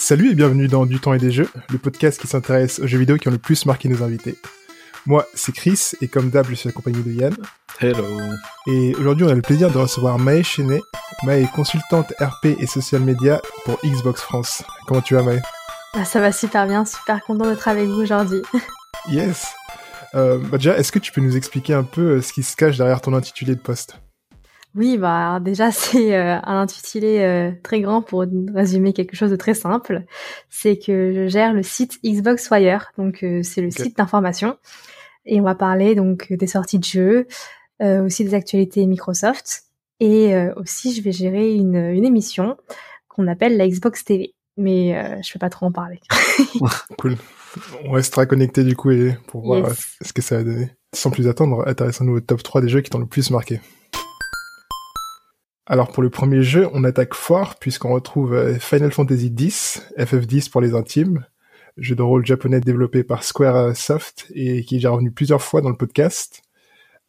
Salut et bienvenue dans Du temps et des jeux, le podcast qui s'intéresse aux jeux vidéo qui ont le plus marqué nos invités. Moi, c'est Chris et comme d'hab, je suis accompagné de Yann. Hello. Et aujourd'hui, on a le plaisir de recevoir Maë Chenet. Maë est consultante RP et social media pour Xbox France. Comment tu vas Maë ah, Ça va super bien, super content d'être avec vous aujourd'hui. yes. Euh, bah déjà, est-ce que tu peux nous expliquer un peu euh, ce qui se cache derrière ton intitulé de poste? Oui, bah déjà c'est euh, un intitulé euh, très grand pour résumer quelque chose de très simple. C'est que je gère le site Xbox Wire, donc euh, c'est le site d'information, et on va parler donc des sorties de jeux, aussi des actualités Microsoft, et aussi je vais gérer une, une émission qu'on appelle la Xbox TV. Mais je vais pas trop en parler. cool. On restera connecté du coup et pour voir ce que ça va donner. Sans plus attendre, intéressons-nous au top 3 des jeux qui t'ont le plus marqué. Alors pour le premier jeu, on attaque fort puisqu'on retrouve euh, Final Fantasy X, FF10 pour les intimes, jeu de rôle japonais développé par Squaresoft et qui est déjà revenu plusieurs fois dans le podcast.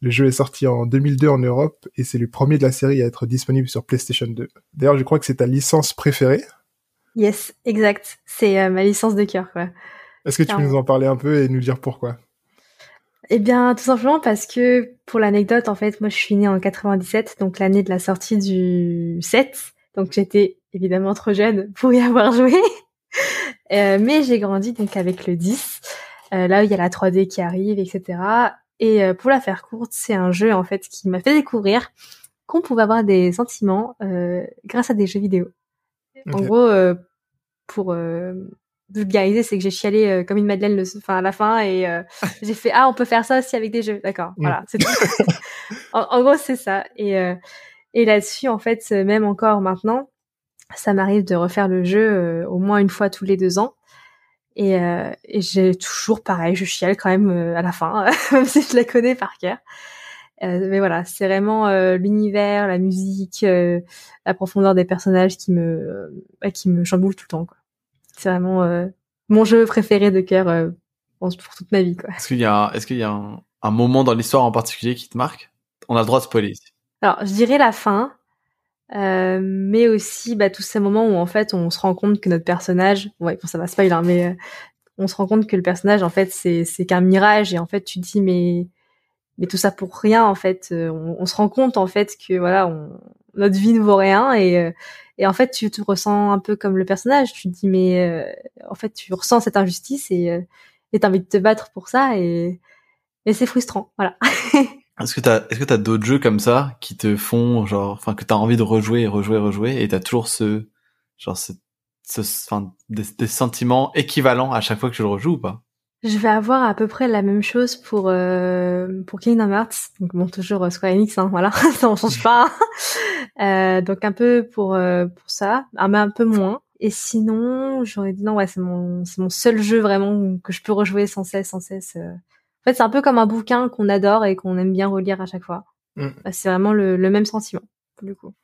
Le jeu est sorti en 2002 en Europe et c'est le premier de la série à être disponible sur PlayStation 2. D'ailleurs, je crois que c'est ta licence préférée. Yes, exact. C'est euh, ma licence de cœur, quoi. Est-ce que tu peux nous en parler un peu et nous dire pourquoi? Eh bien, tout simplement parce que, pour l'anecdote, en fait, moi, je suis née en 97, donc l'année de la sortie du 7. Donc, j'étais évidemment trop jeune pour y avoir joué. euh, mais j'ai grandi donc avec le 10. Euh, là, il y a la 3D qui arrive, etc. Et euh, pour la faire courte, c'est un jeu, en fait, qui m'a fait découvrir qu'on pouvait avoir des sentiments euh, grâce à des jeux vidéo. En gros, pour vulgariser, c'est que j'ai chialé euh, comme une madeleine le, enfin, à la fin et euh, j'ai fait ah on peut faire ça aussi avec des jeux, d'accord. Mm. Voilà, c'est tout. en, gros c'est ça et euh, et là-dessus en fait même encore maintenant, ça m'arrive de refaire le jeu au moins une fois tous les deux ans et, et j'ai toujours pareil, je chiale quand même à la fin même si je la connais par cœur. mais voilà, c'est vraiment l'univers, la musique, la profondeur des personnages qui me qui me chamboule tout le temps quoi. C'est vraiment euh, mon jeu préféré de cœur euh, pour toute ma vie. Est-ce qu'il y a, est-ce qu'il y a un, moment dans l'histoire en particulier qui te marque? On a le droit de spoiler ici. Alors, je dirais la fin, euh, mais aussi bah, tous ces moments où en fait on se rend compte que notre personnage, ouais, bon, ça va spoiler, hein, mais on se rend compte que le personnage en fait c'est c'est qu'un mirage et en fait tu te dis mais mais tout ça pour rien en fait. On, on se rend compte en fait que voilà, on, notre vie ne vaut rien et et en fait, tu te ressens un peu comme le personnage. Tu te dis, mais euh, en fait, tu ressens cette injustice et euh, t'as envie de te battre pour ça et, et c'est frustrant. Voilà. est-ce que t'as, est-ce que t'as d'autres jeux comme ça qui te font genre, enfin, que t'as envie de rejouer, rejouer, rejouer et t'as toujours ce, genre, ce, ce, enfin, des, des sentiments équivalents à chaque fois que tu le rejoues ou pas? Je vais avoir à peu près la même chose pour euh, pour Kingdom Hearts. Donc bon, toujours euh, Square Enix, hein, voilà, ça on change pas. euh, donc un peu pour euh, pour ça, mais un peu moins. Et sinon, j'aurais dit non, ouais, c'est mon c'est mon seul jeu vraiment que je peux rejouer sans cesse, sans cesse. Euh. En fait, c'est un peu comme un bouquin qu'on adore et qu'on aime bien relire à chaque fois. Mm. Bah, c'est vraiment le, le même sentiment du coup.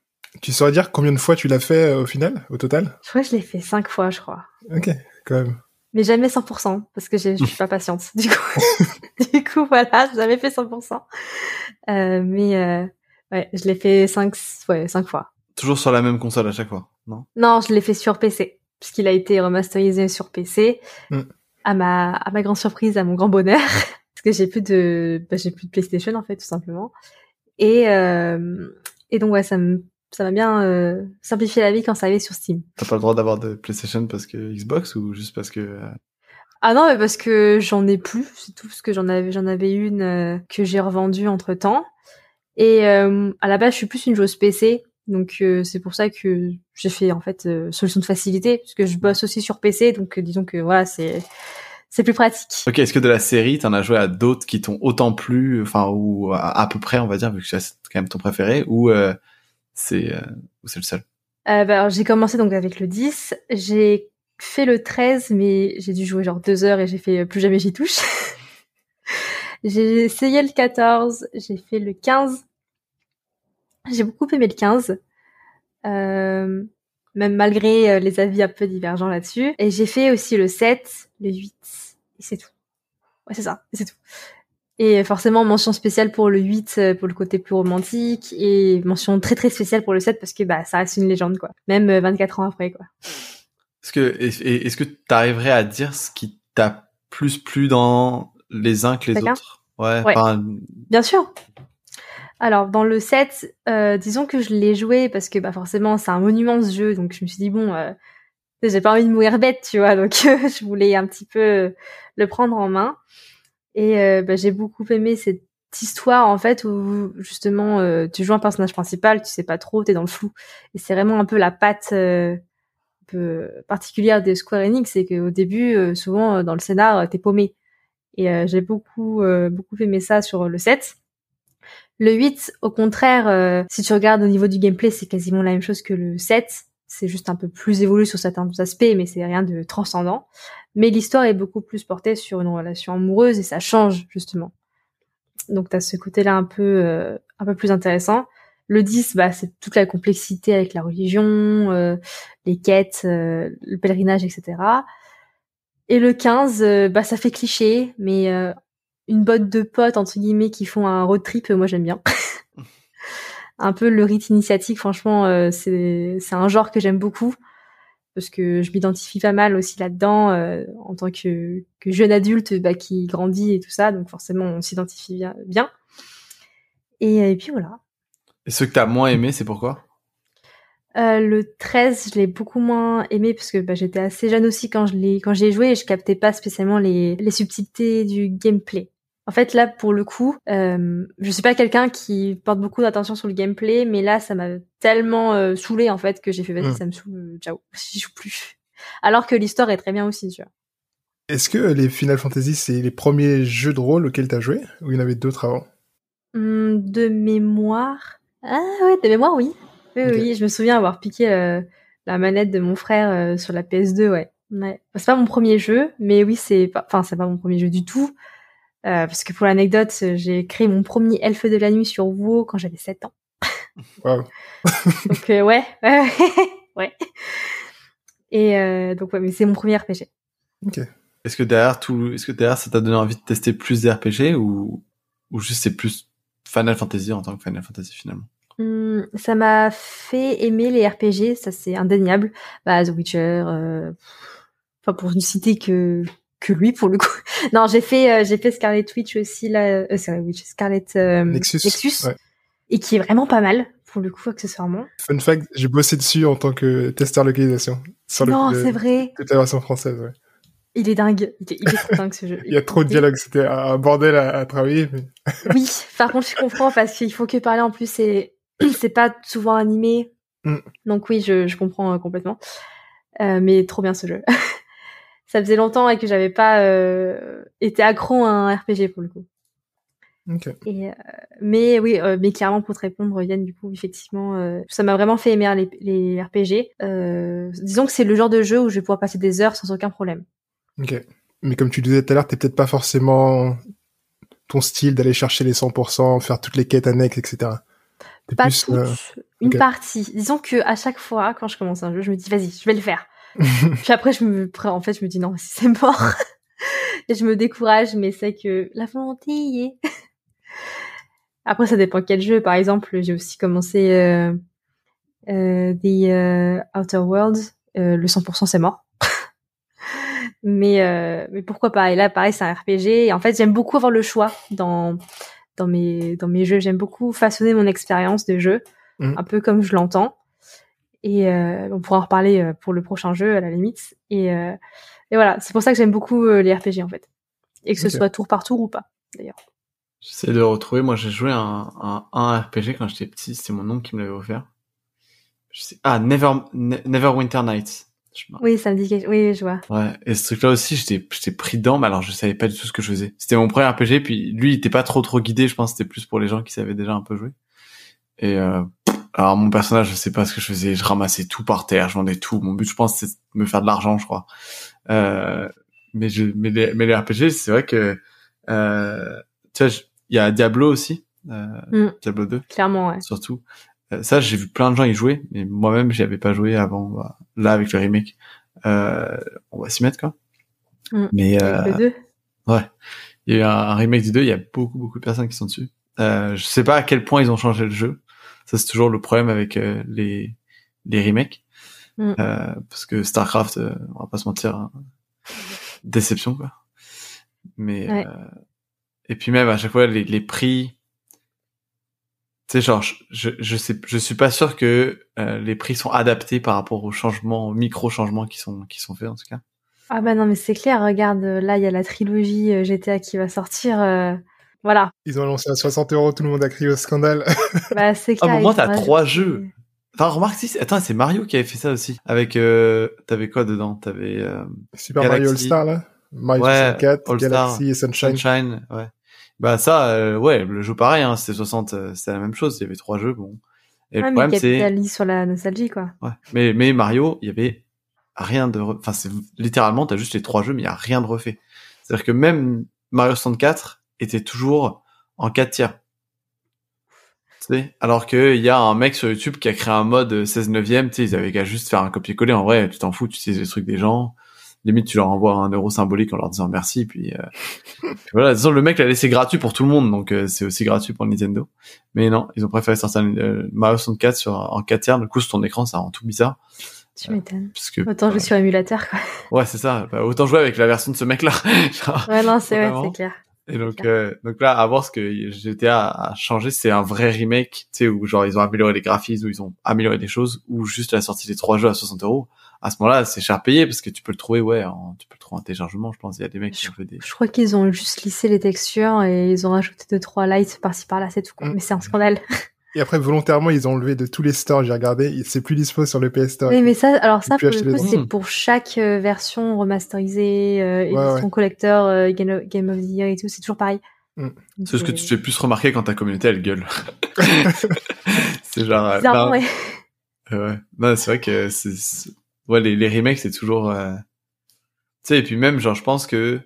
Tu saurais dire combien de fois tu l'as fait au final, au total? Je crois que je l'ai fait cinq fois, je crois. Ok, quand même mais jamais 100% parce que je suis pas patiente. Du coup, du coup voilà, jamais fait 100%. Euh, mais euh, ouais, je l'ai fait 5 ouais, cinq fois. Toujours sur la même console à chaque fois, non? Non, je l'ai fait sur PC puisqu'il a été remasterisé sur PC. Mm. À ma à ma grande surprise, à mon grand bonheur, parce que j'ai plus de bah, j'ai plus de PlayStation en fait tout simplement. Et euh, et donc ouais, ça me ça m'a bien euh, simplifié la vie quand ça arrivait sur Steam. T'as pas le droit d'avoir de PlayStation parce que Xbox ou juste parce que euh, Ah non, mais parce que j'en ai plus, c'est tout parce que j'en avais j'en avais une euh, que j'ai revendue entre-temps. Et à la base, je suis plus une joueuse PC, donc c'est pour ça que j'ai fait en fait solution de facilité puisque je bosse aussi sur PC, donc disons que voilà, c'est c'est plus pratique. Ok, est-ce que de la série, t'en as joué à d'autres qui t'ont autant plu, enfin ou à, peu près, on va dire, vu que c'est quand même ton préféré, ou c'est euh, c'est le seul euh, bah, j'ai commencé donc avec le 10. J'ai fait le 13, mais j'ai dû jouer genre deux heures et j'ai fait euh, plus jamais j'y touche. j'ai essayé le 14, j'ai fait le 15. J'ai beaucoup aimé le 15. Euh, même malgré les avis un peu divergents là-dessus. Et j'ai fait aussi le 7, le 8, et c'est tout. Ouais, c'est ça, c'est tout. Et forcément, mention spéciale pour le 8, euh, pour le côté plus romantique, et mention très très spéciale pour le 7 parce que bah ça reste une légende quoi. Même 24 euh, ans après quoi. Est-ce que est-ce que tu arriverais à dire ce qui t'a plus plu dans les uns que les autres? Ouais. Bien sûr. Alors dans le 7, euh, disons que je l'ai joué parce que bah forcément c'est un monument ce jeu, donc je me suis dit bon, euh, j'ai pas envie de mourir bête, tu vois, donc je voulais un petit peu le prendre en main. Et euh, bah, j'ai beaucoup aimé cette histoire en fait où justement euh, tu joues un personnage principal, tu sais pas trop, t'es dans le flou. Et c'est vraiment un peu la patte euh, un particulière de Square Enix, c'est qu'au début, souvent dans le scénar, t'es paumé. Et j'ai beaucoup beaucoup aimé ça sur le 7. Le 8, au contraire, si tu regardes au niveau du gameplay, c'est quasiment la même chose que le 7 c'est juste un peu plus évolué sur certains aspects, mais c'est rien de transcendant. Mais l'histoire est beaucoup plus portée sur une relation amoureuse et ça change justement. Donc t'as ce côté-là un peu euh, un peu plus intéressant. Le 10, bah, c'est toute la complexité avec la religion, euh, les quêtes, euh, le pèlerinage, etc. Et le 15, bah, ça fait cliché, mais une botte de potes, entre guillemets, qui font un road trip, moi j'aime bien. un peu le rite initiatique, franchement, euh, c'est un genre que j'aime beaucoup parce que je m'identifie pas mal aussi là-dedans euh, en tant que, que jeune adulte bah, qui grandit et tout ça, donc forcément on s'identifie bien. Et, puis voilà. Et ce que t'as moins aimé, c'est pourquoi? Euh, le 13, je l'ai beaucoup moins aimé parce que bah, j'étais assez jeune aussi quand je l'ai quand j'ai joué et je captais pas spécialement les, les subtilités du gameplay. En fait, là, pour le coup, euh, je suis pas quelqu'un qui porte beaucoup d'attention sur le gameplay, mais là, ça m'a tellement euh, saoulé en fait que j'ai fait vas-y, mm. ça me saoule, euh, ciao, j'y joue plus. Alors que l'histoire est très bien aussi, tu vois. Est-ce que les Final Fantasy, c'est les premiers jeux de rôle auxquels t'as joué, ou il y en avait d'autres avant? Hum, De mémoire, ah ouais, de mémoire, oui. Oui, oui, je me souviens avoir piqué euh, la manette de mon frère sur la PS2, ouais. ouais. C'est pas mon premier jeu, mais oui, c'est pas, enfin, c'est pas mon premier jeu du tout. Euh, parce que pour l'anecdote, j'ai créé mon premier elfe de la nuit sur WoW quand j'avais 7 ans. Wow. donc euh, ouais, ouais. Et euh, donc ouais, mais c'est mon premier RPG. Ok. Est-ce que derrière tout, est-ce que derrière ça t'a donné envie de tester plus des RPG ou ou juste c'est plus Final Fantasy en tant que Final Fantasy finalement? Hum, Ça m'a fait aimer les RPG, ça c'est indéniable. Bah The Witcher, euh... enfin pour ne citer que que lui pour le coup. non, j'ai fait euh, j'ai fait Scarlet Witch aussi là, euh, Scarlet euh, Nexus, et qui est vraiment pas mal pour le coup accessoirement. Fun fact, j'ai bossé dessus en tant que testeur localisation. non, c'est vrai. Toute la version française, ouais. Il est dingue, il est, trop dingue ce jeu. il y a trop de dialogues, c'était un bordel à, travailler. Mais... oui, par contre je comprends parce qu'il faut que parler en plus c'est c'est pas souvent animé. Mm. Donc oui, je, je comprends complètement. Euh, mais trop bien ce jeu. Ça faisait longtemps et que j'avais pas euh, été accro à un RPG pour le coup. Okay. Et, euh, mais oui, euh, mais clairement pour te répondre, Yann, du coup, effectivement, ça m'a vraiment fait aimer les, les RPG. disons que c'est le genre de jeu où je vais pouvoir passer des heures sans aucun problème. Ok. Mais comme tu disais tout à l'heure, t'es peut-être pas forcément ton style d'aller chercher les 100%, faire toutes les quêtes annexes, etc. Pas plus, toutes, une partie. Disons que à chaque fois, quand je commence un jeu, je me dis, vas-y, je vais le faire. Puis après, je me, en fait, je me dis non, c'est mort. et je me décourage, mais c'est que la volonté y est. après, ça dépend quel jeu. Par exemple, j'ai aussi commencé euh, euh, The euh, Outer Worlds. Le 100% c'est mort. mais mais pourquoi pas? Et là, pareil, c'est un RPG. Et en fait, j'aime beaucoup avoir le choix dans dans mes dans mes jeux. J'aime beaucoup façonner mon expérience de jeu, mmh. un peu comme je l'entends. Et euh, on pourra en reparler euh, pour le prochain jeu à la limite. Et, euh, et voilà, c'est pour ça que j'aime beaucoup les RPG en fait. Et que ce soit tour par tour ou pas, d'ailleurs. J'essaie de le retrouver. Moi, j'ai joué un, un, un, RPG quand j'étais petit. C'était mon oncle qui me l'avait offert. Je sais... Ah, Never, Neverwinter Nights. Oui, ça me dit quelque... Oui, je vois. Ouais. Et ce truc-là aussi, j'étais, j'étais pris dedans, mais alors je savais pas du tout ce que je faisais. C'était mon premier RPG, puis lui, il était pas trop trop guidé. Je pense que c'était plus pour les gens qui savaient déjà un peu jouer. Et euh, alors mon personnage, je sais pas ce que je faisais, je ramassais tout par terre, je vendais tout. Mon but, je pense, c'est de me faire de l'argent, je crois. Euh, mais je, mais les, mais les RPG, c'est vrai que, euh, tu vois, il y a Diablo aussi, euh, mm. Diablo 2. Clairement, ouais. Surtout. Euh, ça, j'ai vu plein de gens y jouer, mais moi-même, j'y avais pas joué avant. Bah, là, avec le remake, euh, on va s'y mettre, quoi. Mm. Mais, euh, le 2. Ouais. Il y a eu un remake du 2, il y a beaucoup, beaucoup de personnes qui sont dessus. Euh, je sais pas à quel point ils ont changé le jeu. Ça, c'est toujours le problème avec euh, les, les remakes. Mm. Euh, parce que Starcraft, euh, on va pas se mentir, hein, déception quoi. Mais Ouais. euh, et puis même à chaque fois les, les prix, tu sais genre je, je sais je suis pas sûr que euh, les prix sont adaptés par rapport aux changements, aux micro changements qui sont qui sont faits en tout cas. Ah bah non, mais c'est clair, regarde, là, il y a la trilogie GTA qui va sortir. Voilà, Ils ont annoncé à 60 euros, tout le monde a crié au scandale. bah c'est Ah, clair. pour moi, ils t'as trois jeux. Enfin remarque si c'est- attends c'est Mario qui avait fait ça aussi avec euh, t'avais quoi dedans? T'avais euh, Super Mario. All-Star, là. Mario Ouais, 64, All-Star. Galaxy et Sunshine. Sunshine, ouais. Bah ça, euh, ouais, le jeu pareil, hein, c'était 60, euh, c'était la même chose. Il y avait trois jeux, bon. Et Ouais, le mais problème c'est, sur la nostalgie, quoi. ouais. mais mais Mario, il y avait rien de, re- enfin c'est littéralement t'as juste les trois jeux, mais il y a rien de refait. C'est-à-dire que même Mario 64 était toujours en 4 tiers. Tu sais, alors que il y a un mec sur YouTube qui a créé un mode 16 neuvième, tu sais, ils avaient qu'à juste faire un copier-coller. En vrai, tu t'en fous, tu sais les trucs des gens. Limite, tu leur envoies un euro symbolique en leur disant merci, puis, euh, puis voilà. De toute façon, le mec l'a laissé gratuit pour tout le monde, donc euh, c'est aussi gratuit pour Nintendo. Mais non, ils ont préféré sortir euh, Mario 64 sur en 4 tiers. Du coup, sur ton écran, ça rend tout bizarre. Tu m'étonnes. Que, Autant jouer sur émulateur, quoi. ouais, c'est ça. Bah, autant jouer avec la version de ce mec-là. Genre, Ouais, non, c'est ouais, c'est clair. Et donc, euh, donc là, à voir ce que GTA a changé, c'est un vrai remake, tu sais, où genre ils ont amélioré les graphismes, où ils ont amélioré des choses, ou juste la sortie des trois jeux à 60 euros. À ce moment-là, c'est cher payé parce que tu peux le trouver, ouais, en, tu peux le trouver en téléchargement, je pense. Il y a des mecs qui ont fait des. Je crois qu'ils ont juste lissé les textures et ils ont rajouté deux, trois lights par-ci par-là, c'est tout, quoi. Mm. Mais c'est un scandale. Et après, volontairement, ils ont enlevé de tous les stores, j'ai regardé, c'est plus dispo sur le PS Store. Oui, mais ça, alors ça, pour le coup, c'est pour chaque euh, version remasterisée, euh, Ouais, édition ouais. collector, euh, Game, of, Game of the Year et tout, c'est toujours pareil. Mm. C'est ce que tu te fais plus remarquer quand ta communauté elle gueule. c'est genre. euh, Bizarrement, non, ouais. euh, ouais. Non, c'est vrai que c'est, ouais, les, les remakes c'est toujours. euh, Tu sais, et puis même, genre, je pense que.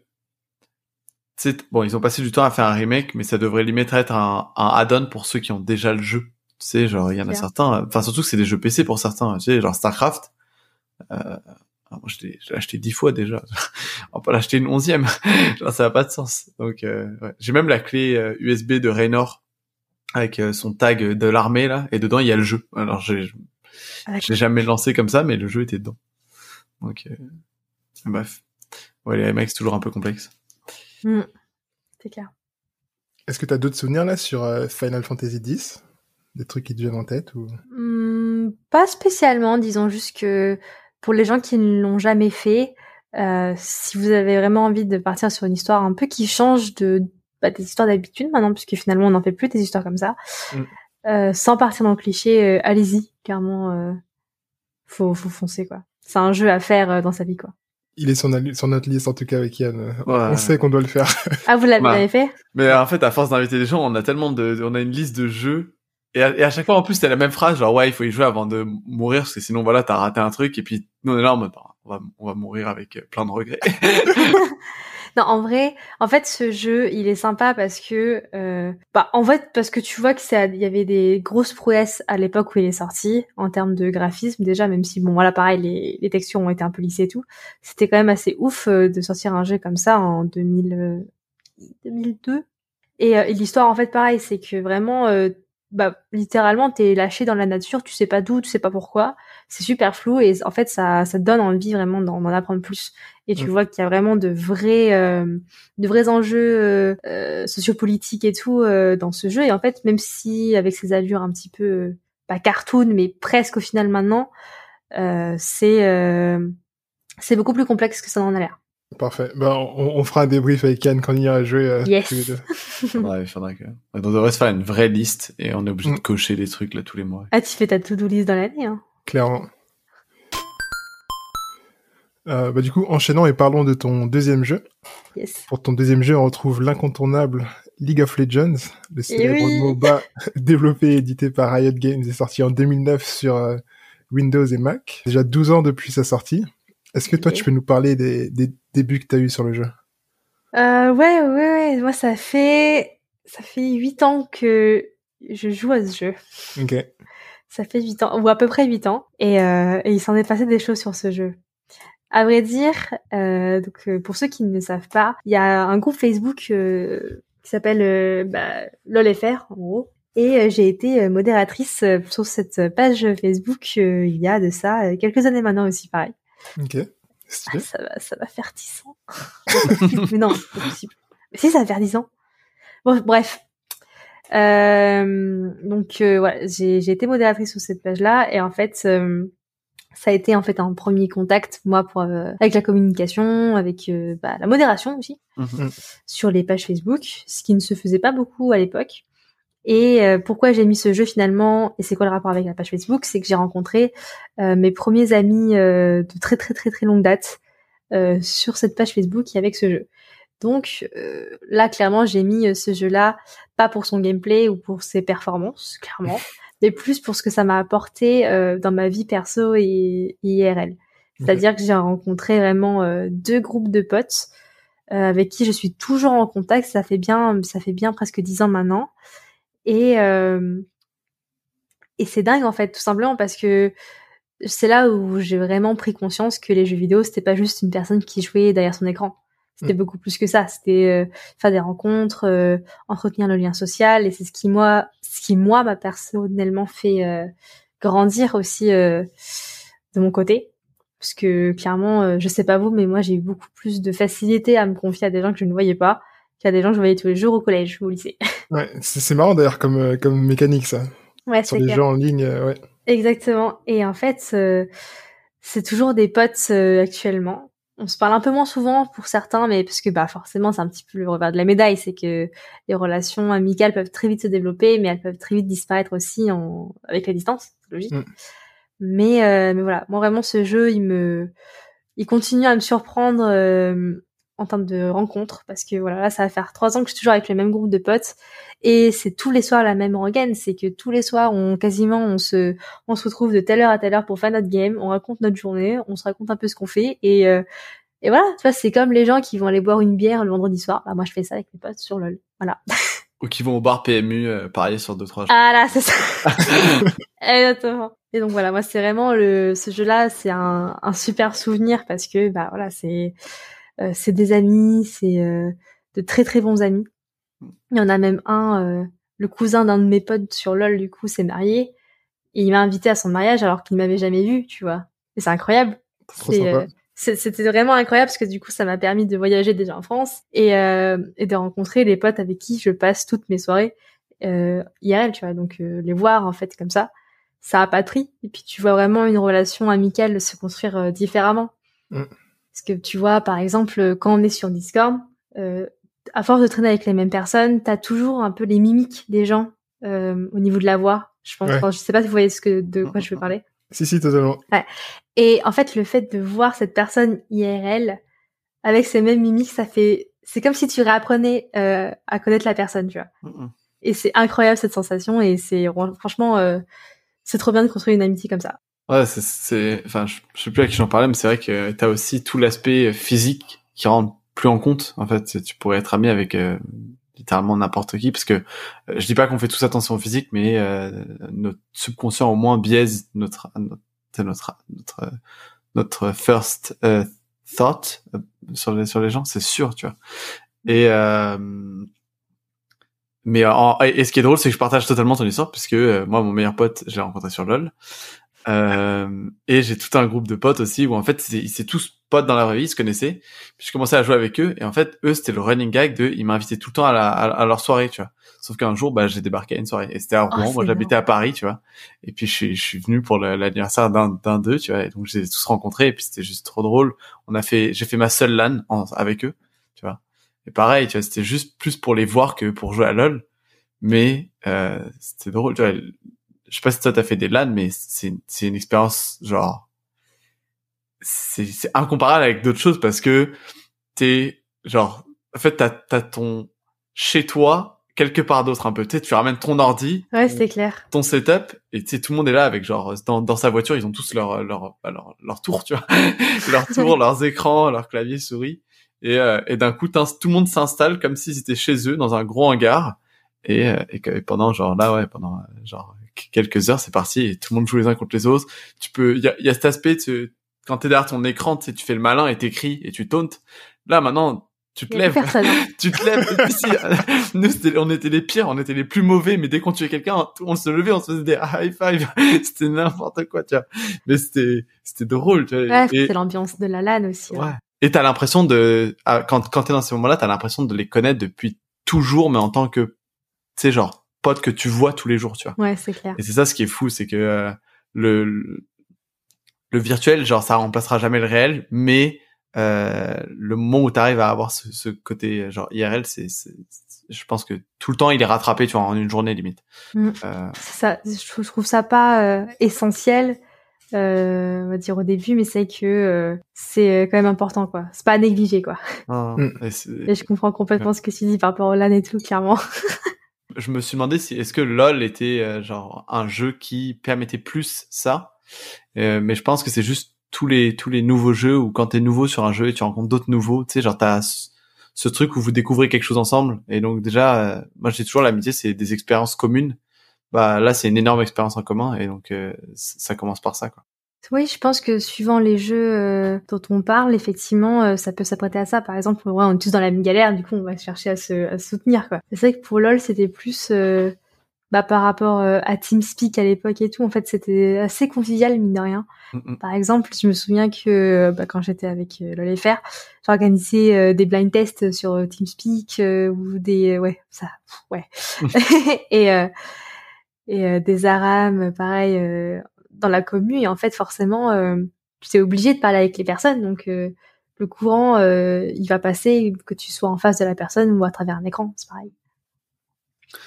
Sais, bon, ils ont passé du temps à faire un remake, mais ça devrait limite être un, un add-on pour ceux qui ont déjà le jeu. Tu sais, genre, il y en a certains. Enfin, surtout que c'est des jeux PC pour certains. Tu sais, genre Starcraft. Euh, ah, moi, je l'ai acheté dix fois déjà. On va pas l'acheter une onzième. genre, ça n'a pas de sens. Donc, euh, ouais. j'ai même la clé euh, USB de Raynor avec euh, son tag de l'armée là, et dedans il y a le jeu. Alors, j'ai Ah, je l'ai jamais lancé comme ça, mais le jeu était dedans. Donc, euh, bref. Ouais, les remakes, c'est toujours un peu complexe. Mm. C'est clair. Est-ce que t'as d'autres souvenirs, là, sur euh, Final Fantasy X? Des trucs qui te viennent en tête ou... Hmm, pas spécialement, disons juste que pour les gens qui ne l'ont jamais fait, euh, si vous avez vraiment envie de partir sur une histoire un peu qui change de bah, des histoires d'habitude maintenant, puisque finalement on n'en fait plus des histoires comme ça, Mm. euh, sans partir dans le cliché, euh, allez-y, clairement, euh, faut, faut foncer quoi. C'est un jeu à faire euh, dans sa vie quoi. Il est sur notre liste, en tout cas, avec Yann. Euh, Ouais. On sait qu'on doit le faire. Ah vous l'avez Ouais. fait Mais en fait, à force d'inviter des gens, on a tellement de, on a une liste de jeux. Et à, et à chaque fois, en plus, c'était la même phrase, genre, ouais, il faut y jouer avant de mourir, parce que sinon, voilà, t'as raté un truc, et puis, nous, on est là en mode, bah, on va, on va mourir avec euh, plein de regrets. Non, en vrai, en fait, ce jeu, il est sympa parce que, euh, bah, en fait, parce que tu vois que ça, il y avait des grosses prouesses à l'époque où il est sorti en termes de graphisme déjà, même si bon, voilà, pareil, les, textures ont été un peu lissées et tout. C'était quand même assez ouf euh, de sortir un jeu comme ça en 2000, euh, 2002. Et, euh, et l'histoire, en fait, pareil, c'est que vraiment, bah, littéralement, t'es lâché dans la nature, tu sais pas d'où, tu sais pas pourquoi. C'est super flou et en fait, ça, ça te donne envie vraiment d'en apprendre plus. Et tu Mm. vois qu'il y a vraiment de vrais, euh, de vrais enjeux euh, euh, sociopolitiques et tout euh, dans ce jeu. Et en fait, même si avec ses allures un petit peu, euh, pas cartoon, mais presque au final maintenant, euh, c'est euh, c'est beaucoup plus complexe que ça en a l'air. Parfait. Ben, on, on fera un débrief avec Yann quand on ira jouer euh, Yes. tous les deux. ouais, il faudra que, on devrait se faire une vraie liste, et on est obligé Mm. de cocher des trucs, là, tous les mois. Ah, tu fais ta to-do list dans l'année, hein Clairement. Euh, bah, du coup, enchaînons et parlons de ton deuxième jeu. Yes. Pour ton deuxième jeu, on retrouve l'incontournable League of Legends, le célèbre Eh oui. MOBA développé et édité par Riot Games et sorti en 2009 sur euh, Windows et Mac. Déjà 12 ans depuis sa sortie. Est-ce que toi, Ok. tu peux nous parler des, des débuts que tu as eu sur le jeu Euh, ouais, ouais, ouais. Moi, ça fait ça fait huit ans que je joue à ce jeu. Ok. Ça fait 8 ans, ou à peu près 8 ans, et, euh, et il s'en est passé des choses sur ce jeu. À vrai dire, euh, donc pour ceux qui ne savent pas, il y a un groupe Facebook euh, qui s'appelle bah, LOLFR, en gros, Et j'ai été modératrice sur cette page Facebook il y a de ça quelques années maintenant aussi, pareil. Ok. Ah, ça va, ça va faire 10 ans. mais non, c'est pas possible. Mais si, ça va faire 10 ans. Bon, bref. Euh, donc euh, voilà, j'ai été modératrice sur cette page-là et en fait, euh, ça a été en fait un premier contact moi pour euh, avec la communication, avec euh, bah, la modération aussi Mhm. sur les pages Facebook, ce qui ne se faisait pas beaucoup à l'époque. Et euh, pourquoi j'ai mis ce jeu finalement et c'est quoi le rapport avec la page Facebook C'est que j'ai rencontré euh, mes premiers amis euh, de très très très très longue date euh, sur cette page Facebook et avec ce jeu. Donc euh, là clairement j'ai mis ce jeu-là pas pour son gameplay ou pour ses performances clairement, mais plus pour ce que ça m'a apporté euh, dans ma vie perso et, et IRL. C'est-à-dire que j'ai rencontré vraiment euh, deux groupes de potes euh, avec qui je suis toujours en contact. Ça fait bien, ça fait bien presque dix ans maintenant. Et euh, et c'est dingue en fait, tout simplement parce que c'est là où j'ai vraiment pris conscience que les jeux vidéo c'était pas juste une personne qui jouait derrière son écran. C'était Mm. beaucoup plus que ça. C'était euh, faire des rencontres, euh, entretenir le lien social, et c'est ce qui moi, ce qui moi m'a personnellement fait euh, grandir aussi euh, de mon côté. Parce que clairement, euh, je sais pas vous, mais moi j'ai eu beaucoup plus de facilité à me confier à des gens que je ne voyais pas qu'à des gens que je voyais tous les jours au collège ou au lycée. Ouais, c'est marrant d'ailleurs comme, euh, comme mécanique ça. ouais, Sur les clair. jeux en ligne, euh, ouais. Exactement. Et en fait, euh, c'est toujours des potes euh, actuellement. On se parle un peu moins souvent pour certains, mais parce que bah forcément c'est un petit peu le revers de la médaille, c'est que les relations amicales peuvent très vite se développer, mais elles peuvent très vite disparaître aussi en avec la distance, c'est logique. Mm. Mais euh, mais voilà, moi vraiment ce jeu, il me, il continue à me surprendre en termes de rencontres, parce que voilà là ça va faire trois ans que je suis toujours avec le même groupe de potes, et c'est tous les soirs la même rengaine, c'est que tous les soirs on quasiment on se on se retrouve de telle heure à telle heure pour faire notre game, on raconte notre journée, on se raconte un peu ce qu'on fait et euh, et voilà, tu vois, c'est comme les gens qui vont aller boire une bière le vendredi soir. Bah moi je fais ça avec mes potes sur LoL. Voilà. Ou qui vont au bar PMU euh, parier sur deux trois. Ah là, c'est ça. Exactement. Et donc voilà, moi c'est vraiment le ce jeu-là, c'est un, un super souvenir parce que bah voilà, c'est c'est des amis, c'est euh, de très très bons amis. Il y en a même un, euh, le cousin d'un de mes potes sur LoL du coup s'est marié et il m'a invité à son mariage alors qu'il m'avait jamais vu, tu vois. Et c'est incroyable. Euh, C'était vraiment incroyable parce que du coup, ça m'a permis de voyager déjà en France et, euh, et de rencontrer les potes avec qui je passe toutes mes soirées euh, IRL, tu vois. Donc euh, les voir en fait comme ça, ça a pas de prix. Et puis tu vois vraiment une relation amicale se construire euh, différemment. Mm. Parce que tu vois, par exemple, quand on est sur Discord, euh, à force de traîner avec les mêmes personnes, t'as toujours un peu les mimiques des gens euh, au niveau de la voix. Je pense. Ouais. Enfin, je sais pas si vous voyez ce que de quoi je veux parler. Si, si, totalement. Et en fait, le fait de voir cette personne IRL avec ces mêmes mimiques, ça fait, c'est comme si tu réapprenais euh, à connaître la personne, tu vois. Et c'est incroyable cette sensation et c'est franchement, euh, c'est trop bien de construire une amitié comme ça. Ouais, c'est, enfin, je, je sais plus à qui j'en parlais, mais c'est vrai que t'as aussi tout l'aspect physique qui rentre plus en compte. En fait, tu pourrais être ami avec euh, littéralement n'importe qui, parce que euh, je dis pas qu'on fait tous attention au physique, mais euh, notre subconscient au moins biaise notre notre notre notre, notre first euh, thought euh, sur les sur les gens, c'est sûr, tu vois. Et euh, mais en, et ce qui est drôle, c'est que je partage totalement ton histoire, puisque moi, mon meilleur pote, je l'ai rencontré sur LoL. Euh, et j'ai tout un groupe de potes aussi où en fait ils étaient tous potes dans la vraie vie, ils se connaissaient. Puis je commençais à jouer avec eux et en fait eux c'était le running gag de ils m'invitaient tout le temps à, la, à, à leur soirée, tu vois. Sauf qu'un jour bah j'ai débarqué à une soirée et c'était à Oh, Rouen, moi j'habitais à Paris, tu vois. Et puis je suis je suis venu pour l'anniversaire d'un d'un d'eux, tu vois. Et donc je les ai tous rencontrés et puis c'était juste trop drôle. On a fait j'ai fait ma seule LAN en- avec eux, tu vois. Et pareil, tu vois, c'était juste plus pour les voir que pour jouer à LoL. Mais euh, c'était drôle, tu vois. Je sais pas si toi t'as fait des LAN, mais c'est c'est une expérience genre c'est c'est incomparable avec d'autres choses parce que t'es genre en fait t'as t'as ton chez toi quelque part d'autre un peu. Tu sais, tu ramènes ton ordi, Ouais, c'est clair. ton setup et tu sais tout le monde est là avec genre dans, dans sa voiture ils ont tous leur leur bah, leur, leur tour tu vois leur tour leurs écrans leur clavier souris et euh, et d'un coup tout le monde s'installe comme s'ils étaient chez eux dans un gros hangar et euh, et, que, et pendant genre là ouais pendant euh, genre quelques heures c'est parti et tout le monde joue les uns contre les autres tu peux il y a, y a cet aspect tu, quand t'es derrière ton écran tu sais tu fais le malin et t'écris et tu tauntes là maintenant tu te lèves, tu te lèves. nous, on était les pires, on était les plus mauvais, mais dès qu'on tuait quelqu'un, on se levait, on se faisait des high five. c'était n'importe quoi, tu vois. Mais c'était, c'était drôle, tu vois. Ouais, c'était l'ambiance de la LAN aussi. Ouais. Et t'as l'impression de, ah, quand, quand t'es dans ces moments-là, t'as l'impression de les connaître depuis toujours, mais en tant que, tu sais, genre, pote que tu vois tous les jours, tu vois. Ouais, c'est clair. Et c'est ça ce qui est fou, c'est que euh, le, le virtuel, genre, ça remplacera jamais le réel, mais euh, le moment où tu arrives à avoir ce, ce, côté genre IRL, c'est, je pense que tout le temps il est rattrapé, tu vois, en une journée limite. Mm. Euh... Ça, je trouve ça pas euh, essentiel, euh, on va dire au début, mais c'est que euh, c'est quand même important, quoi. C'est pas à négliger, quoi. Ah, mm. et, je comprends complètement ce que tu dis par rapport au LAN et tout, clairement. je me suis demandé si est-ce que LOL était genre un jeu qui permettait plus ça, mais je pense que c'est juste tous les tous les nouveaux jeux ou quand t'es nouveau sur un jeu et tu rencontres d'autres nouveaux, tu sais, genre t'as ce truc où vous découvrez quelque chose ensemble. Et donc déjà, euh, moi j'ai toujours l'amitié, c'est des expériences communes. Bah là, c'est une énorme expérience en commun et donc euh, ça commence par ça, quoi. Oui, je pense que suivant les jeux euh, dont on parle, effectivement, ça peut s'apprêter à ça. Par exemple, ouais, on est tous dans la même galère, du coup, on va chercher à se, à soutenir, quoi. C'est vrai que pour LoL, c'était plus bah, par rapport euh, à TeamSpeak à l'époque et tout, en fait, c'était assez convivial, mine de rien. Mm, mm. Par exemple, je me souviens que euh, bah, quand j'étais avec euh, l'OLFR, j'organisais euh, des blind tests sur TeamSpeak ou des... Ouais, ça, ouais. et et des ARAM, pareil, dans la commune. Et en fait, forcément, tu es obligé de parler avec les personnes. Donc, le courant, il va passer que tu sois en face de la personne ou à travers un écran, c'est pareil.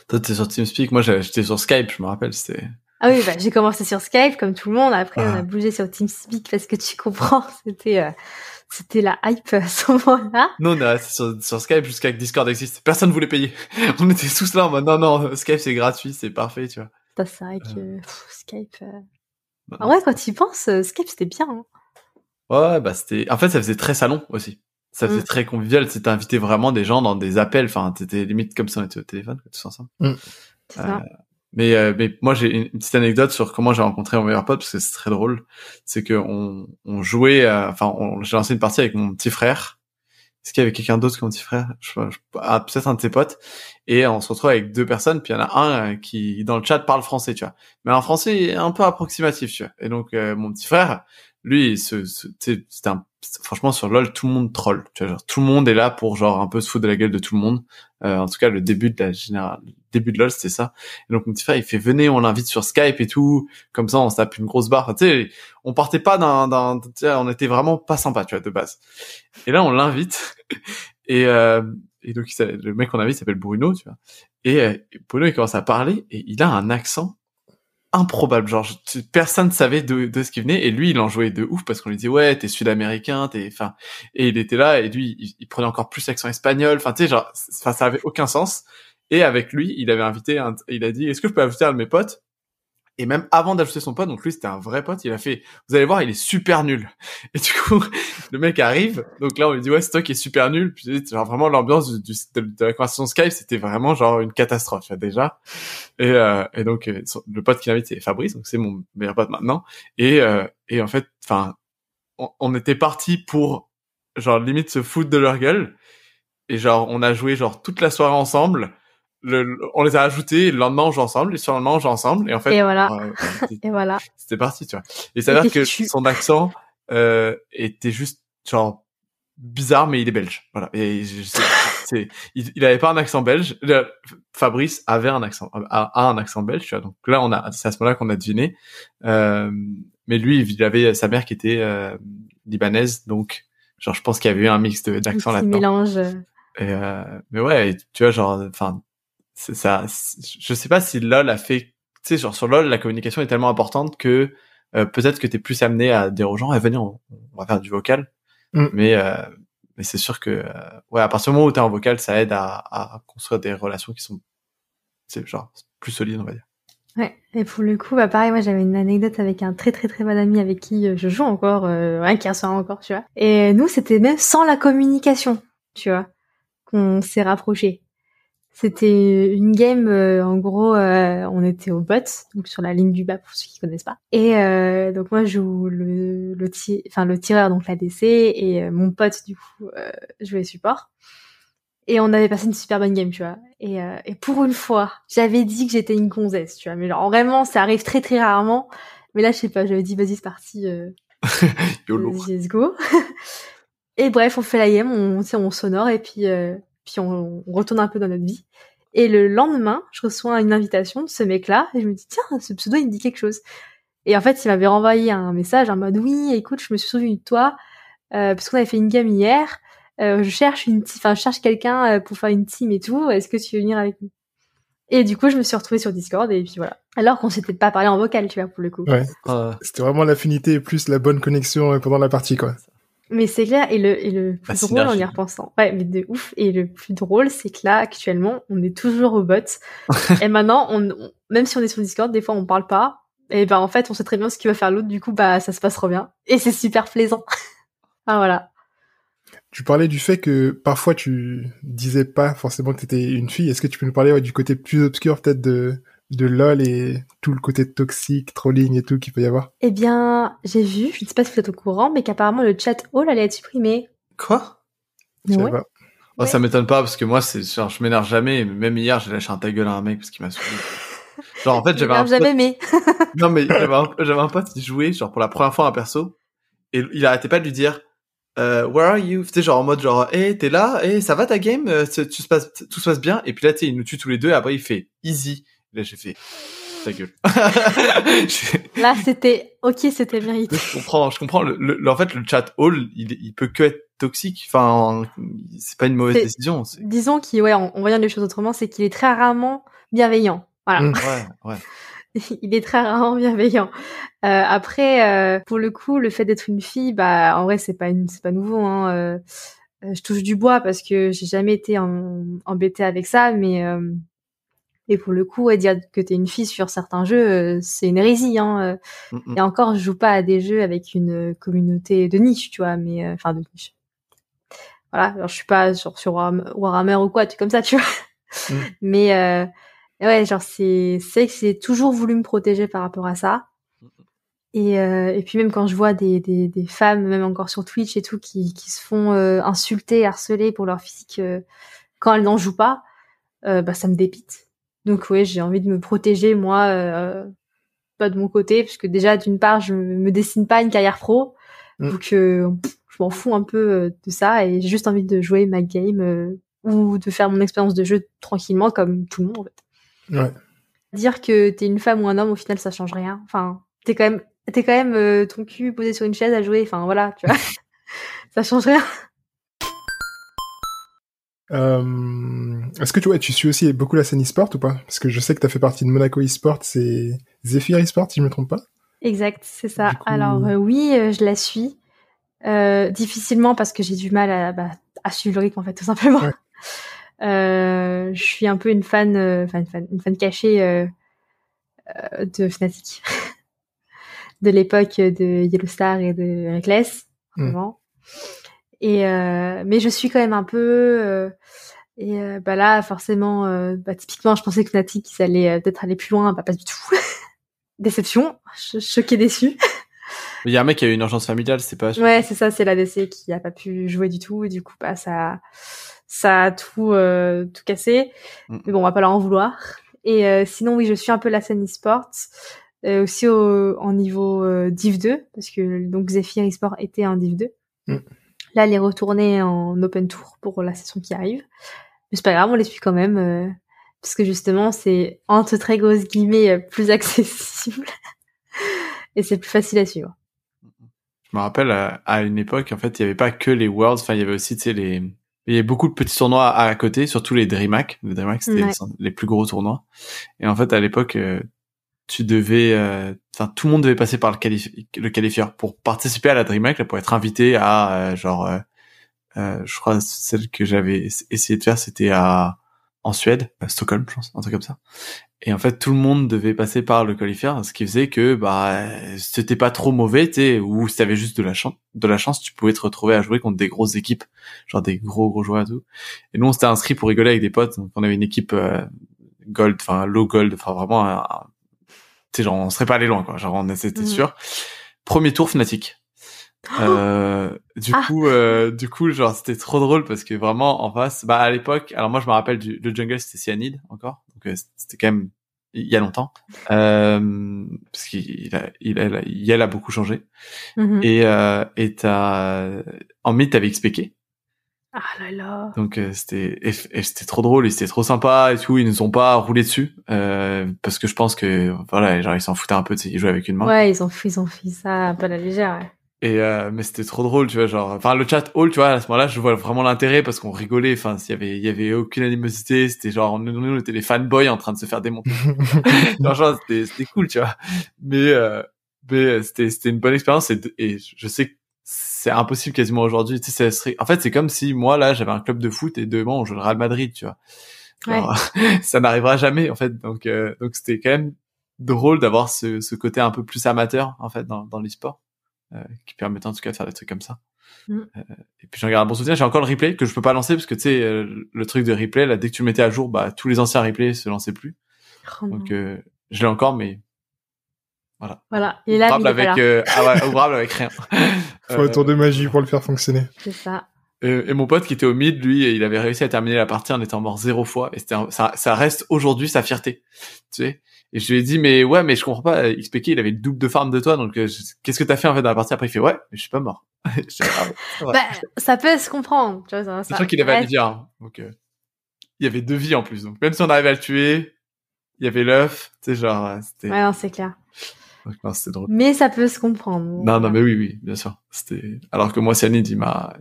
Toi, t'es sur TeamSpeak. Moi, j'étais sur Skype, je me rappelle. C'était. Ah oui, bah, j'ai commencé sur Skype comme tout le monde. Après, on a ah. bougé sur TeamSpeak parce que tu comprends, c'était euh, c'était la hype à ce moment-là. Non, on est sur, sur Skype jusqu'à que Discord existe. Personne voulait payer. on était tous là en mode non, non, Skype c'est gratuit, c'est parfait, tu vois. C'est vrai que euh. Skype. Euh... Bah, en vrai, quand tu y penses, euh, Skype c'était bien. Hein. Ouais, bah c'était. En fait, ça faisait très salon aussi ça faisait mm. très convivial. C'était invité vraiment des gens dans des appels. Enfin, c'était limite comme si on était au téléphone, tous ensemble. Mm. Euh, mais, euh, mais moi, j'ai une petite anecdote sur comment j'ai rencontré mon meilleur pote parce que c'est très drôle. C'est que on, on jouait, euh, enfin, j'ai lancé une partie avec mon petit frère. Est-ce qu'il y avait quelqu'un d'autre mon petit frère? Je, je, ah, Peut-être un de ses potes. Et on se retrouve avec deux personnes. Puis il y en a un euh, qui, dans le chat, parle français, tu vois. Mais un français un peu approximatif, tu vois. Et donc, mon petit frère, lui, c'était un franchement sur LoL tout le monde troll tu vois, genre, tout le monde est là pour genre un peu se foutre de la gueule de tout le monde. Euh, en tout cas le début de la générale début de LoL c'était ça. Et donc mon petit frère il fait venez on l'invite sur Skype et tout. Comme ça on se tape une grosse barre. Tu sais on partait pas d'un d'un on était vraiment pas sympa tu vois de base. Et là on l'invite. Et euh, et donc le mec qu'on invite s'appelle Bruno tu vois. Et, euh, Bruno il commence à parler et il a un accent improbable. Genre, personne savait de, de ce qui venait. Et lui, il en jouait de ouf parce qu'on lui dit, ouais, t'es sud-américain, t'es, enfin, et il était là, et lui, il, prenait encore plus l'accent espagnol. Enfin, tu sais, genre, ça avait aucun sens. Et avec lui, il avait invité, il a dit, est-ce que je peux inviter un de mes potes? Et même avant d'ajouter son pote, donc lui c'était un vrai pote, il a fait, vous allez voir, il est super nul. Et du coup, le mec arrive, donc là on lui dit ouais c'est toi qui est super nul. Puis genre vraiment l'ambiance de, la conversation Skype, c'était vraiment genre une catastrophe déjà. Et, euh, et donc euh, le pote qui l'invite c'est Fabrice, donc c'est mon meilleur pote maintenant. Et euh, et en fait, enfin, on, on, était parti pour genre limite se foutre de leur gueule. Et genre on a joué genre toute la soirée ensemble on les a ajoutés, le lendemain on joue ensemble, et sur le lendemain on joue ensemble, et en fait, et voilà, et voilà, c'était parti, tu vois. Et ça veut dire que son accent euh, était juste genre bizarre, mais il est belge, voilà. Et c'est, il, il avait pas un accent belge. Fabrice avait un accent, a, un accent belge, tu vois. Donc là, on a, c'est à ce moment-là qu'on a deviné. Euh, mais lui, il avait sa mère qui était euh, libanaise, donc genre je pense qu'il y avait eu un mix d'accent là-dedans. mélange. Et euh, mais ouais, tu vois, genre, enfin, ça, je sais pas si LOL a fait, tu sais, genre sur LOL, la communication est tellement importante que euh, peut-être que t'es plus amené à dire aux gens, eh, venez, on, va faire du vocal. Mm. Mais, euh, mais c'est sûr que, euh, ouais, à partir du moment où t'es en vocal, ça aide à, à construire des relations qui sont, c'est genre, plus solides, on va dire. Ouais, et pour le coup, bah pareil, moi j'avais une anecdote avec un très très très bon ami avec qui je joue encore, euh, un qui soir encore, tu vois. Et nous, c'était même sans la communication, tu vois, qu'on s'est rapprochés. C'était une game, euh, en gros, euh, on était au bot, donc sur la ligne du bas pour ceux qui connaissent pas. Et euh, donc moi je joue le le, enfin, le tireur, donc l'ADC, et mon pote du coup jouait support. Et on avait passé une super bonne game, tu vois. Et, et pour une fois, j'avais dit que j'étais une gonzesse, tu vois. Mais genre vraiment, ça arrive très très rarement. Mais là, je sais pas, j'avais dit vas-y c'est parti. YOLO. Let's go. et bref, on fait la game, on, on sonore et puis puis on, retourne un peu dans notre vie. Et le lendemain, je reçois une invitation de ce mec-là, et je me dis, tiens, ce pseudo, il me dit quelque chose. Et en fait, il m'avait renvoyé un message en mode, oui, écoute, je me suis souvenu de toi, euh, parce qu'on avait fait une game hier, euh, je cherche une enfin, je cherche quelqu'un euh, pour faire une team et tout, est-ce que tu veux venir avec nous? Et du coup, je me suis retrouvée sur Discord, et puis voilà. Alors qu'on s'était pas parlé en vocal, tu vois, pour le coup. Ouais. C'était vraiment l'affinité plus la bonne connexion pendant la partie, quoi. Mais c'est clair, et le, et le plus drôle en y repensant, ouais, mais de ouf, et le plus drôle, c'est que là, actuellement, on est toujours au bot, et maintenant, on, même si on est sur Discord, des fois, on parle pas, et ben, en fait, on sait très bien ce qu'il va faire l'autre, du coup, bah, ça se passe trop bien, et c'est super plaisant. ah, voilà. Tu parlais du fait que parfois tu disais pas forcément que t'étais une fille. Est-ce que tu peux nous parler du côté plus obscur peut-être de de LOL et tout le côté toxique, trolling et tout qu'il peut y avoir Eh bien, j'ai vu, je ne sais pas si vous êtes au courant, mais qu'apparemment le chat all allait être supprimé. Quoi? Ouais. Oh, Ça m'étonne pas parce que moi, c'est genre, je m'énerve jamais. Même hier, j'ai lâché un ta gueule à un mec parce qu'il m'a saoulé. Genre, en fait, j'avais un jamais mais. non, mais j'avais un, j'avais un pote qui jouait, genre, pour la première fois un perso. Et il arrêtait pas de lui dire, euh, where are you? Tu genre, en mode, genre, hey, t'es là? Hey, ça va ta game? Euh, tu se passe, tout se passe bien? Et puis là, tu sais, il nous tue tous les deux et après, il fait easy. Là, j'ai fait ta gueule. Là, c'était ok, c'était mérité. Je comprends, je comprends. Le, en fait, le chat all, il, il peut que être toxique. Enfin, c'est pas une mauvaise décision. Disons qu'il, ouais, on, voit les choses autrement, c'est qu'il est très rarement bienveillant. Voilà. Mm. Ouais, ouais. il est très rarement bienveillant. Euh, après, euh, pour le coup, le fait d'être une fille, bah, en vrai, c'est pas une, c'est pas nouveau. Hein. Euh, je touche du bois parce que j'ai jamais été en, embêtée avec ça, mais euh, et pour le coup, dire que t'es une fille sur certains jeux, euh, c'est une hérésie. Hein. Euh. Et encore, je joue pas à des jeux avec une communauté de niche, tu vois, mais euh, enfin de niche. Voilà, alors je suis pas sur, sur Warhammer ou quoi, tu comme ça, tu vois. Mm. Mais ouais, genre c'est c'est que j'ai toujours voulu me protéger par rapport à ça. Et, et puis même quand je vois des, des, des, femmes, même encore sur Twitch et tout, qui, qui se font insulter, harceler pour leur physique quand elles n'en jouent pas, bah ça me dépite donc ouais, j'ai envie de me protéger moi, euh, pas de mon côté, parce que déjà d'une part, je me dessine pas une carrière pro, mm. donc euh, je m'en fous un peu euh, de ça et j'ai juste envie de jouer ma game euh, ou de faire mon expérience de jeu tranquillement comme tout le monde en fait. Ouais. Dire que t'es une femme ou un homme, au final, ça change rien. Enfin, t'es quand même, t'es quand même ton cul posé sur une chaise à jouer. Enfin voilà, tu vois, ça change rien. Euh, Est-ce que tu, vois, tu suis aussi beaucoup la scène e-sport ou pas? Parce que je sais que tu as fait partie de Monaco e-sport, c'est Zephyr e-sport, si je me trompe pas. Exact, c'est ça. Alors euh, oui, euh, je la suis. Difficilement parce que j'ai du mal à, bah, à suivre le rythme en fait, tout simplement. je suis un peu une fan, enfin une fan, une fan cachée de Fnatic, de l'époque de Yellowstar et de Reckless, hmm. vraiment. Et euh, mais je suis quand même un peu euh, et euh, bah là forcément bah typiquement je pensais que Fnatic ils allaient peut-être aller plus loin, bah pas du tout. Déception, choqué déçu. Il y a un mec qui a eu une urgence familiale, c'est pas. Ouais, c'est ça, c'est l'ADC qui a pas pu jouer du tout et du coup bah ça ça a tout tout cassé. Mm. Mais bon, on va pas leur en vouloir. Et sinon oui, je suis un peu la scène e-sport. Euh, aussi au, en niveau euh, Div 2 parce que donc Zephyr eSport était en Div 2. Mm. Là, elle est retournée en open tour pour la session qui arrive. Mais c'est pas grave, on les suit quand même. Euh, parce que justement, c'est entre très grosses guillemets euh, plus accessible. et c'est plus facile à suivre. Je me rappelle, à, une époque, en fait, il n'y avait pas que les Worlds, enfin, il y avait aussi, tu sais, les... Il y avait beaucoup de petits tournois à, côté, surtout les DreamHack. Les DreamHack, c'était les plus gros tournois. Et en fait, à l'époque, euh, tu devais, euh, enfin tout le monde devait passer par le, qualifi le qualifieur pour participer à la DreamHack, pour être invité à euh, genre, euh, je crois celle que j'avais essayé de faire, c'était à en Suède, à Stockholm, je pense, un truc comme ça. Et en fait, tout le monde devait passer par le qualifier, ce qui faisait que bah c'était pas trop mauvais, tu ou si t'avais juste de la chance, de la chance, tu pouvais te retrouver à jouer contre des grosses équipes, genre des gros gros joueurs et tout. Et nous, on s'était inscrit pour rigoler avec des potes. Donc, on avait une équipe euh, gold, enfin low gold, enfin vraiment, tu sais, genre on serait pas allé loin, quoi. Genre on était mmh. sûr. Premier tour Fnatic. Euh, du ah. coup, euh, du coup, genre c'était trop drôle parce que vraiment en face, bah à l'époque, alors moi je me rappelle du le jungle c'était Cyanide encore, donc euh, c'était quand même il y a longtemps, euh, parce qu'il a, il a, il a beaucoup changé. Mm-hmm. Et euh, et t'as en mid t'avais XPK. Ah là là. Donc euh, c'était c'était trop drôle et c'était trop sympa et tout. Ils nous ont pas roulé dessus euh, parce que je pense que voilà, genre ils s'en foutaient un peu. Ils jouaient avec une main. Ouais, ils ont ils ont fait ça à la légère. Ouais. Et euh, mais c'était trop drôle, tu vois, genre, enfin le chat all, tu vois, à ce moment-là, je vois vraiment l'intérêt parce qu'on rigolait. Enfin, s'il y avait, il y avait aucune animosité, c'était genre, nous, nous, on était les fanboys en train de se faire démonter. genre, c'était, c'était cool, tu vois. Mais, euh, mais c'était, c'était une bonne expérience et, et je sais que c'est impossible quasiment aujourd'hui. Tu sais, en fait, c'est comme si moi là, j'avais un club de foot et demain on joue le Real Madrid, tu vois. Ouais. ça n'arrivera jamais en fait. Donc, euh, donc c'était quand même drôle d'avoir ce, ce côté un peu plus amateur en fait dans, dans l'e-sport. Euh, qui permettait en tout cas de faire des trucs comme ça. Mm. Euh, et puis j'en garde un bon souvenir. J'ai encore le replay que je peux pas lancer parce que tu sais euh, le truc de replay là dès que tu le mettais à jour, bah tous les anciens replays se lançaient plus. Oh Donc je l'ai encore mais voilà. Voilà. Il est là. Ouvrable avec euh, ah ouais, ouvrable avec rien. Faut un tour de magie pour le faire fonctionner. C'est ça. Et, mon pote qui était au mid, lui, il avait réussi à terminer la partie en étant mort zéro fois. Et c'était ça, ça reste aujourd'hui sa fierté. Tu sais, et je lui ai dit, mais ouais, mais je comprends pas. XPK, il avait le double de farm de toi, donc euh, qu'est-ce que t'as fait en fait dans la partie? Après, il fait, ouais, mais je suis pas mort. Ah, bah, ça peut se comprendre. Tu vois, c'est sûr qu'il avait à le dire. Hein. Donc, euh, il y avait deux vies en plus. Donc, même si on arrivait à le tuer, il y avait l'œuf. Tu sais, genre, euh, c'était. Ouais, non, c'est clair. Donc, non, c'était drôle. Mais ça peut se comprendre. Non, non, mais oui, oui, bien sûr. C'était. Alors que moi, Cyanide, il m'a.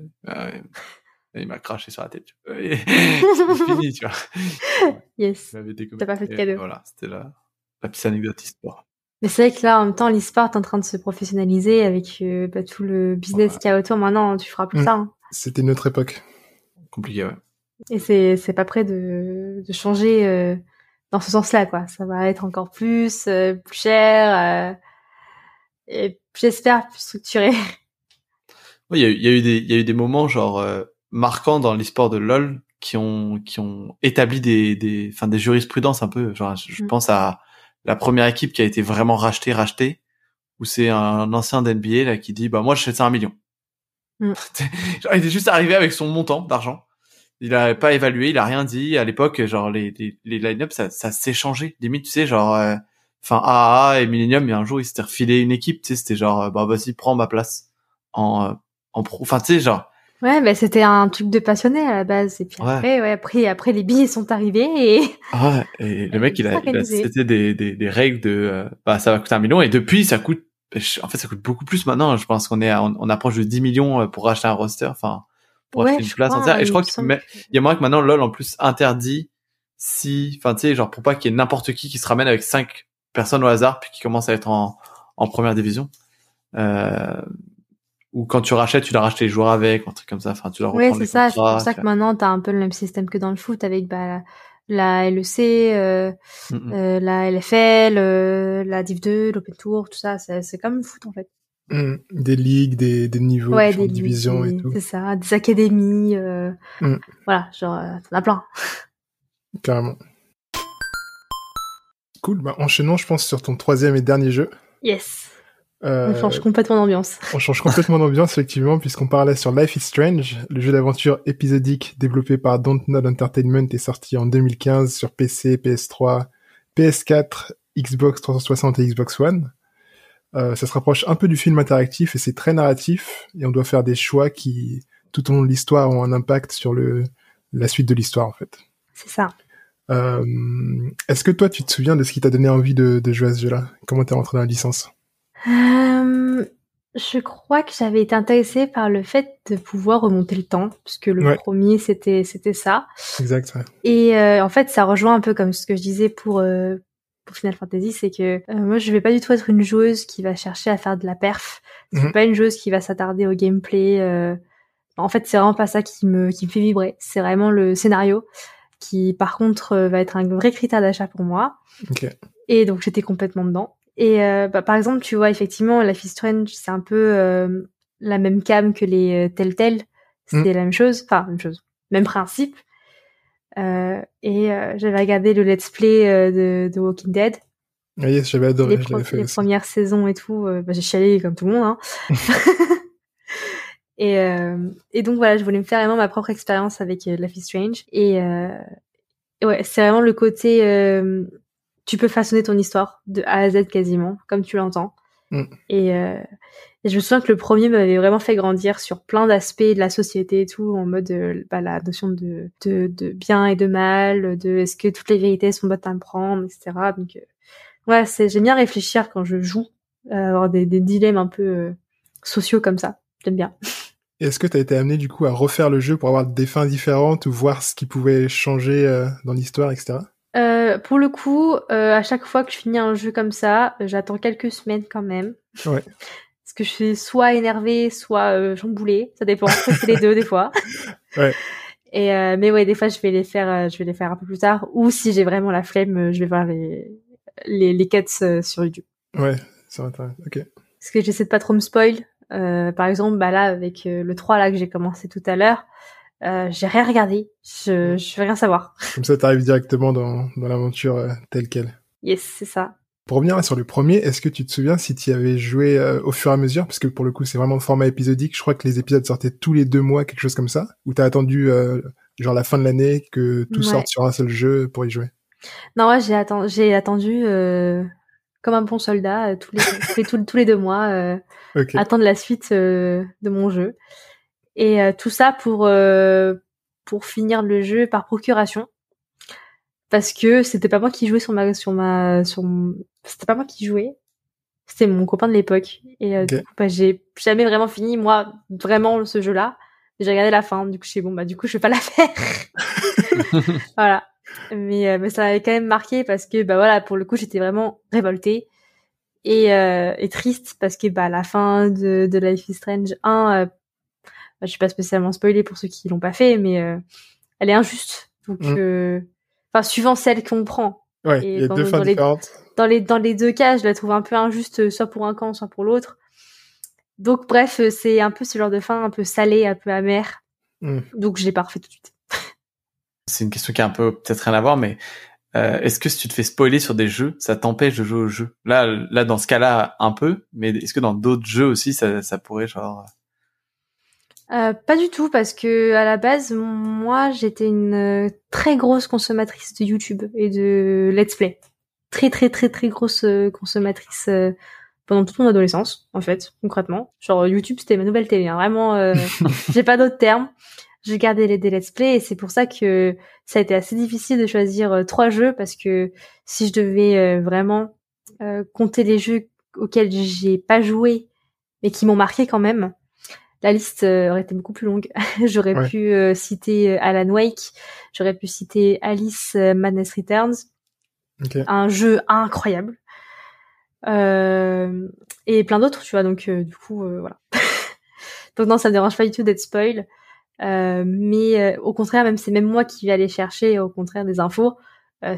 il m'a craché sur la tête. C'est fini, tu vois. Yes. T'as pas fait de cadeau. Voilà, c'était là la petite anecdote histoire. Mais c'est vrai que là, en même temps, l'e-sport est en train de se professionnaliser avec euh, bah, tout le business qu'il y a autour. Maintenant, tu feras plus mm. ça. Hein. C'était notre époque. Compliqué, ouais. Et c'est c'est pas prêt de de changer euh, dans ce sens-là, quoi. Ça va être encore plus euh, plus cher et j'espère plus structuré. Oui, il y a, y a, eu des il y a eu des moments genre marquants dans l'e-sport de LoL qui ont qui ont établi des des enfin des jurisprudences un peu. Genre, je mm. pense à la première équipe qui a été vraiment rachetée, rachetée, où c'est un ancien d'NBA là qui dit bah moi je fais ça un million. Mm. genre, il était juste arrivé avec son montant d'argent. Il a pas évalué, il a rien dit. À l'époque, genre les les, les line-up ça, ça changé. Limite, tu sais, genre euh, enfin AA et Millennium, il y a un jour ils s'étaient refilé une équipe, tu sais, c'était genre euh, bah vas-y prends ma place en euh, en pro. Enfin tu sais genre Ouais, bah, c'était un truc de passionné à la base. Et puis après, ouais, après, après les billets sont arrivés et. Ouais, et le mec, il a, il a c'était des, des, des, règles de, euh, bah, ça va coûter un million et depuis, ça coûte, en fait, ça coûte beaucoup plus maintenant. Je pense qu'on est, on, approche de 10 millions euh, pour acheter un roster, enfin, pour acheter une place entière. Et je crois que, il y a moyen que maintenant LoL en plus interdit si, enfin, tu sais, genre pour pas qu'il y ait n'importe qui qui se ramène avec cinq personnes au hasard puis qui commence à être en, en première division. Euh, ou quand tu rachètes, tu dois racheter les joueurs avec, un truc comme ça. Enfin, tu dois Oui, c'est ça. C'est pour ça que maintenant, tu as un peu le même système que dans le foot avec bah, la LEC, euh, euh, la LFL, euh, la Div 2, l'Open Tour, tout ça. C'est comme le foot en fait. Mm. Des ligues, des, des niveaux, des divisions et tout. C'est ça, des académies. Euh, mm. Voilà, genre, t'en as plein. Carrément. Cool. Bah, enchaînons, je pense, sur ton troisième et dernier jeu. Yes. Euh, on change complètement d'ambiance. On change complètement d'ambiance, effectivement, puisqu'on parlait sur Life is Strange, le jeu d'aventure épisodique développé par Dontnod Entertainment est sorti en 2015 sur PC, PS3, PS4, Xbox 360 et Xbox One. Euh, ça se rapproche un peu du film interactif et c'est très narratif et on doit faire des choix qui, tout au long de l'histoire, ont un impact sur le la suite de l'histoire en fait. C'est ça. Euh, Est-ce que toi, tu te souviens de ce qui t'a donné envie de, de jouer à ce jeu-là? Comment t'es rentré dans la licence? Euh, je crois que j'avais été intéressée par le fait de pouvoir remonter le temps, puisque le premier c'était c'était ça. Exact. Ouais. Et euh, en fait, ça rejoint un peu comme ce que je disais pour pour Final Fantasy, c'est que euh, moi je vais pas du tout être une joueuse qui va chercher à faire de la perf. C'est mhm. pas une joueuse qui va s'attarder au gameplay. En fait, c'est vraiment pas ça qui me qui me fait vibrer. C'est vraiment le scénario qui par contre va être un vrai critère d'achat pour moi. Ok. Et donc j'étais complètement dedans. Et bah, par exemple, tu vois effectivement, Life is Strange, c'est un peu la même cam que les Telltale. C'était mm. la même chose, enfin même chose, même principe. Euh, et euh, j'avais regardé le let's play euh, de, de Walking Dead. Ah yes, j'avais adoré. Les, fait les premières saisons et tout, bah, j'ai chialé comme tout le monde. Hein. et, et donc voilà, je voulais me faire vraiment ma propre expérience avec Life is Strange. Et, ouais, c'est vraiment le côté, tu peux façonner ton histoire de A à Z quasiment, comme tu l'entends. Mm. Et, et je me souviens que le premier m'avait vraiment fait grandir sur plein d'aspects de la société et tout, en mode euh, bah, la notion de, de, de, bien et de mal, de est-ce que toutes les vérités sont bonnes à me prendre, etc. Donc, euh, ouais, c'est j'aime bien réfléchir quand je joue, euh, avoir des, des dilemmes un peu euh, sociaux comme ça. J'aime bien. Est-ce que tu as été amené du coup à refaire le jeu pour avoir des fins différentes ou voir ce qui pouvait changer dans l'histoire, etc. Euh, pour le coup, euh, à chaque fois que je finis un jeu comme ça, j'attends quelques semaines quand même. Ouais. que je suis soit énervée, soit euh, chamboulée. Ça dépend. C'est les deux des fois. Ouais. Et euh, mais ouais, des fois je vais les faire, euh, je vais les faire un peu plus tard. Ou si j'ai vraiment la flemme, je vais voir les les, les cuts sur YouTube. Ouais, ça va. Ok. Parce que j'essaie de pas trop me spoil. par exemple, bah là avec le 3 là que j'ai commencé tout à l'heure, j'ai rien regardé. Je je veux rien savoir. Comme ça, t'arrives directement dans dans l'aventure telle quelle. Yes, c'est ça. Pour revenir sur le premier, est-ce que tu te souviens si tu y avais joué euh, au fur et à mesure? Parce que pour le coup, c'est vraiment le format épisodique. Je crois que les épisodes sortaient tous les deux mois, quelque chose comme ça. Ou t'as attendu euh, genre la fin de l'année que tout sorte sur un seul jeu pour y jouer? Non, ouais, j'ai attendu, j'ai attendu euh, comme un bon soldat tous les, tous, les deux mois, attendre la suite de mon jeu. Et tout ça pour pour finir le jeu par procuration. Parce que c'était pas moi qui jouais sur ma sur ma sur c'était pas moi qui jouais. C'était mon copain de l'époque. Et euh, du coup bah, j'ai jamais vraiment fini moi vraiment ce jeu là j'ai regardé la fin du coup je suis bon bah du coup je vais pas la faire. Voilà. Mais euh, mais ça m'avait quand même marqué parce que bah voilà pour le coup j'étais vraiment révoltée et, euh, et triste parce que bah la fin de, de Life is Strange 1 bah, je suis pas spécialement spoilée pour ceux qui l'ont pas fait mais elle est injuste donc mm. Enfin, suivant celle qu'on prend. Ouais, il y a deux fins différentes. dans les dans les deux cas, je la trouve un peu injuste, euh, soit pour un camp, soit pour l'autre. Donc bref, euh, c'est un peu ce genre de fin un peu salée, un peu amère. Hmm. Donc je l'ai pas refait tout de suite. c'est une question qui a un peu peut-être rien à voir, mais euh, est-ce que si tu te fais spoiler sur des jeux, ça t'empêche de jouer au jeu? Là, là dans ce cas-là, un peu, mais est-ce que dans d'autres jeux aussi, ça, ça pourrait genre euh, pas du tout parce que à la base moi j'étais une euh, très grosse consommatrice de YouTube et de Let's Play. Très très très très grosse euh, consommatrice pendant toute mon adolescence en fait concrètement. Genre YouTube c'était ma nouvelle télé, hein. vraiment j'ai pas d'autres termes. J'ai gardé les des Let's Play et c'est pour ça que ça a été assez difficile de choisir trois jeux parce que si je devais vraiment compter les jeux auxquels j'ai pas joué mais qui m'ont marqué quand même, la liste euh, aurait été beaucoup plus longue. j'aurais pu euh, citer euh, Alan Wake, j'aurais pu citer Alice Madness Returns, un jeu incroyable, et plein d'autres, tu vois. Donc du coup, voilà. donc non, ça me dérange pas du tout d'être spoil. mais au contraire, même c'est même moi qui vais aller chercher au contraire des infos.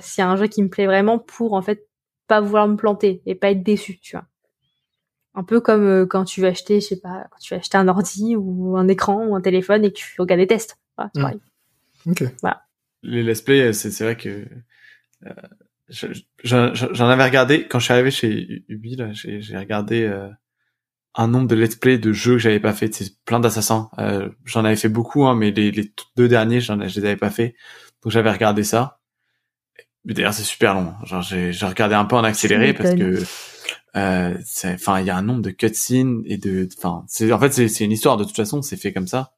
S'il y a un jeu qui me plaît vraiment pour en fait pas vouloir me planter et pas être déçu, tu vois. Un peu comme euh, quand tu veux acheter, je sais pas, quand tu veux acheter un ordi ou un écran ou un téléphone et que tu regardes des tests. Voilà, c'est mmh. pareil. Ok. Voilà. Les let's play, c'est vrai que euh, j'en avais regardé quand je suis arrivé chez Ubi. J'ai regardé euh, un nombre de let's play de jeux que j'avais pas fait. C'est plein d'assassins. Euh, j'en avais fait beaucoup, hein, mais les, les deux derniers, j'en je les avais pas fait. Donc j'avais regardé ça. Mais d'ailleurs, c'est super long. Genre, j'ai regardé un peu en accéléré parce que euh, enfin, il y a un nombre de cutscenes et de, enfin, c'est en fait c'est une histoire de toute façon, c'est fait comme ça.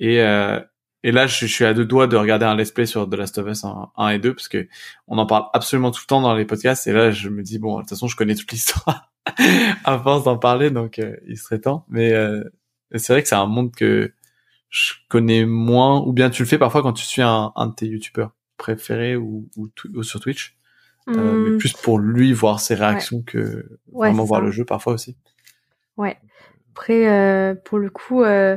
Et euh, et là, je, suis à deux doigts de regarder un let's play sur The Last of Us 1, et 2 parce que on en parle absolument tout le temps dans les podcasts. Et là, je me dis bon, de toute façon, je connais toute l'histoire à force d'en parler, donc euh, il serait temps. Mais euh, c'est vrai que c'est un monde que je connais moins, ou bien tu le fais parfois quand tu suis un, un de tes youtubeurs préférés ou, ou sur Twitch. Euh, mais hmm. plus pour lui voir ses réactions que vraiment voir le jeu parfois aussi. Ouais. Après, euh, pour le coup, euh,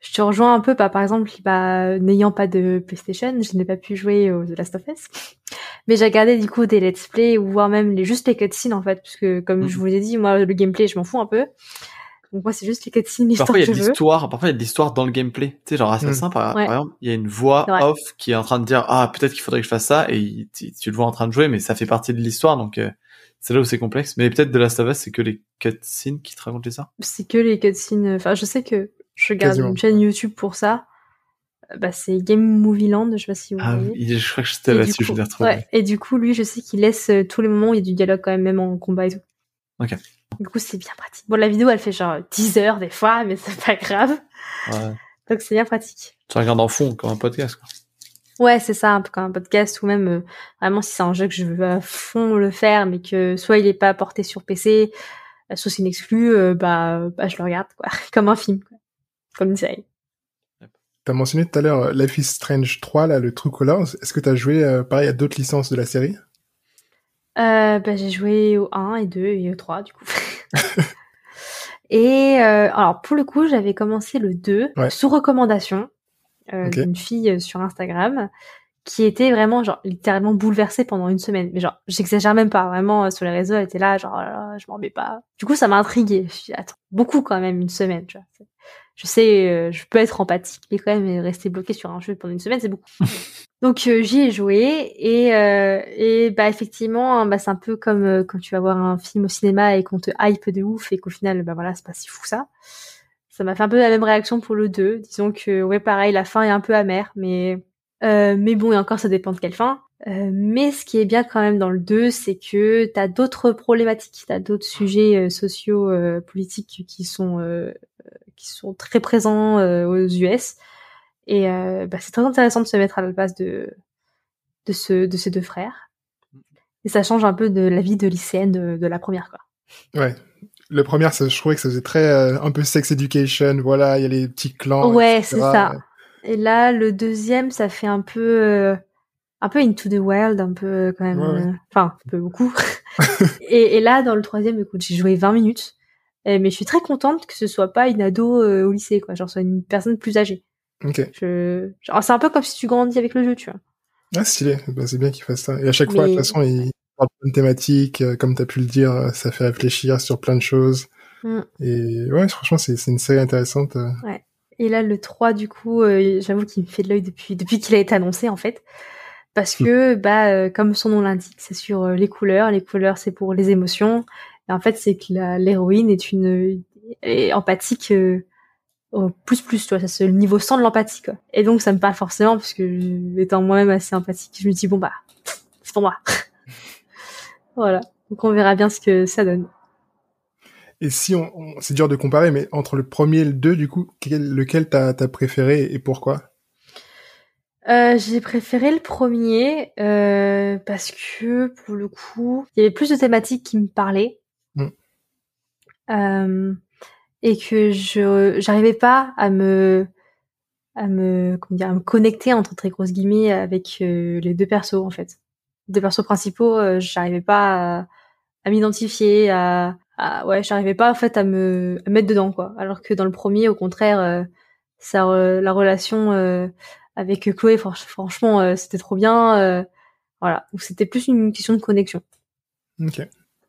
je te rejoins un peu, bah, par exemple, bah, n'ayant pas de PlayStation, je n'ai pas pu jouer au The Last of Us. Mais j'ai regardé du coup des let's play ou voire même les juste les cutscenes en fait, puisque comme je Mhm. vous ai dit, moi le gameplay je m'en fous un peu. Donc moi c'est juste les cutscenes, l'histoire Parfois, il y que a de je veux. l'histoire, parfois, il y a de l'histoire dans le gameplay. Tu sais, genre Assassin, par, Ouais. par exemple, il y a une voix off qui est en train de dire, ah, peut-être qu'il faudrait que je fasse ça, et il- tu, tu le vois en train de jouer, mais ça fait partie de l'histoire, donc, euh, c'est là où c'est complexe. Mais peut-être de Last of Us, c'est que les cutscenes qui te racontent ça. C'est que les cutscenes. Enfin, je sais que je regarde Quasiment. une chaîne YouTube pour ça. Euh, Bah c'est Game Movie Land, je sais pas si vous Ah, voyez. je crois que c'était Et du là-dessus, je coup- l'ai retrouvé. ouais, et du coup, lui, je sais qu'il laisse euh, tous les moments où il y a du dialogue quand même, même en combat et tout. Ok. Du coup, c'est bien pratique. Bon, la vidéo, elle fait genre 10 heures des fois, mais c'est pas grave. Ouais. Donc, c'est bien pratique. Tu regardes en fond, comme un podcast, quoi. Ouais, c'est ça, un peu comme un podcast ou même euh, vraiment si c'est un jeu que je veux à fond le faire, mais que soit il est pas porté sur PC, euh, soit c'est une exclu, euh, bah, bah je le regarde quoi, comme un film, quoi. comme une série. T'as mentionné tout à l'heure Life is Strange 3, là, le True Colors. Est-ce que t'as joué, euh, pareil, à d'autres licences de la série? Euh, bah, j'ai joué au 1 et 2 et au 3 du coup. et euh, alors pour le coup, j'avais commencé le 2 Ouais. sous recommandation euh, d'une fille euh, sur Instagram qui était vraiment genre littéralement bouleversée pendant une semaine. Mais genre, j'exagère même pas, vraiment euh, sur les réseaux, elle était là genre oh là là, je m'en remets pas. Du coup, ça m'a intriguée. Je suis attends, beaucoup quand même une semaine, tu vois. Je sais, je peux être empathique, mais quand même rester bloqué sur un jeu pendant une semaine, c'est beaucoup. Donc euh, j'y ai joué et euh, et bah effectivement, hein, bah c'est un peu comme euh, quand tu vas voir un film au cinéma et qu'on te hype de ouf et qu'au final bah voilà, c'est pas si fou ça. Ça m'a fait un peu la même réaction pour le 2. Disons que ouais pareil, la fin est un peu amère mais euh, mais bon et encore ça dépend de quelle fin. Euh, mais ce qui est bien quand même dans le 2, c'est que t'as d'autres problématiques, t'as d'autres sujets euh, sociaux, politiques qui sont qui sont très présents aux US. Et euh, bah, c'est très intéressant de se mettre à la place de de, ce, de ces deux frères. Et ça change un peu de la vie de lycéenne de, de la première, quoi. Ouais. Le premier, ça, je trouvais que ça faisait très, euh, un peu sex education, voilà, il y a les petits clans. ouais, c'est ça. Et là, le deuxième, ça fait un peu, euh, un peu into the wild, un peu quand même, Ouais, ouais. enfin, un peu beaucoup. et, et là, dans le troisième, écoute, j'ai joué 20 minutes, mais je suis très contente que ce soit pas une ado au lycée, quoi, genre soit une personne plus âgée. Ok. Je, c'est un peu comme si tu grandis avec le jeu, tu vois. Ah, stylé. Bah, c'est bien qu'il fasse ça. Et à chaque fois, de toute façon, il parle de thématiques, euh, comme t'as pu le dire, euh, ça fait réfléchir sur plein de choses. Mm. Et ouais, franchement, c'est une série intéressante. euh. Et là, le 3, du coup, euh, j'avoue qu'il me fait de l'œil depuis, depuis qu'il a été annoncé, en fait. Parce que, bah, euh, comme son nom l'indique, c'est sur euh, les couleurs. Les couleurs, c'est pour les émotions. Et en fait, c'est que l'héroïne est une est empathique euh, au plus plus, tu vois. Ça, c'est le niveau 100 de l'empathie, quoi. Et donc, ça me parle forcément, parce que étant moi-même assez empathique, je me dis, bon, bah, c'est pour moi. voilà. Donc, on verra bien ce que ça donne. Et si on, on- c'est dur de comparer, mais entre le premier et le deux, du coup, quel, lequel t'as t'as préféré et pourquoi? Euh, j'ai préféré le premier euh, parce que pour le coup, il y avait plus de thématiques qui me parlaient Mm. Euh, et que je j'arrivais pas à me à me comment dire à me connecter entre très grosses guillemets avec euh, les deux persos en fait. Deux persos principaux, euh, j'arrivais pas à, à m'identifier, à, à ouais, j'arrivais pas en fait à me à mettre dedans quoi. Alors que dans le premier, au contraire, euh, ça la relation avec Chloé, fran- franchement, c'était trop bien. voilà, donc c'était plus une question de connexion, Ok.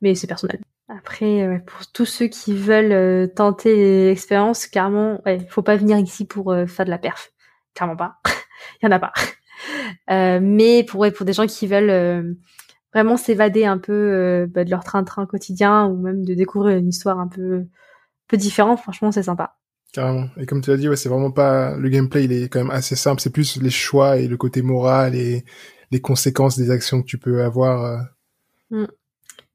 mais c'est personnel. Après, euh, pour tous ceux qui veulent euh, tenter l'expérience, clairement, ouais, faut pas venir ici pour euh, faire de la perf, clairement pas. Il y en a pas. Euh, mais pour ouais, pour des gens qui veulent euh, vraiment s'évader un peu euh, bah, de leur train-train quotidien ou même de découvrir une histoire un peu peu différente, franchement, c'est sympa. Carrément. Et comme tu l'as dit, ouais, c'est vraiment pas le gameplay, il est quand même assez simple. C'est plus les choix et le côté moral et les conséquences des actions que tu peux avoir. euh.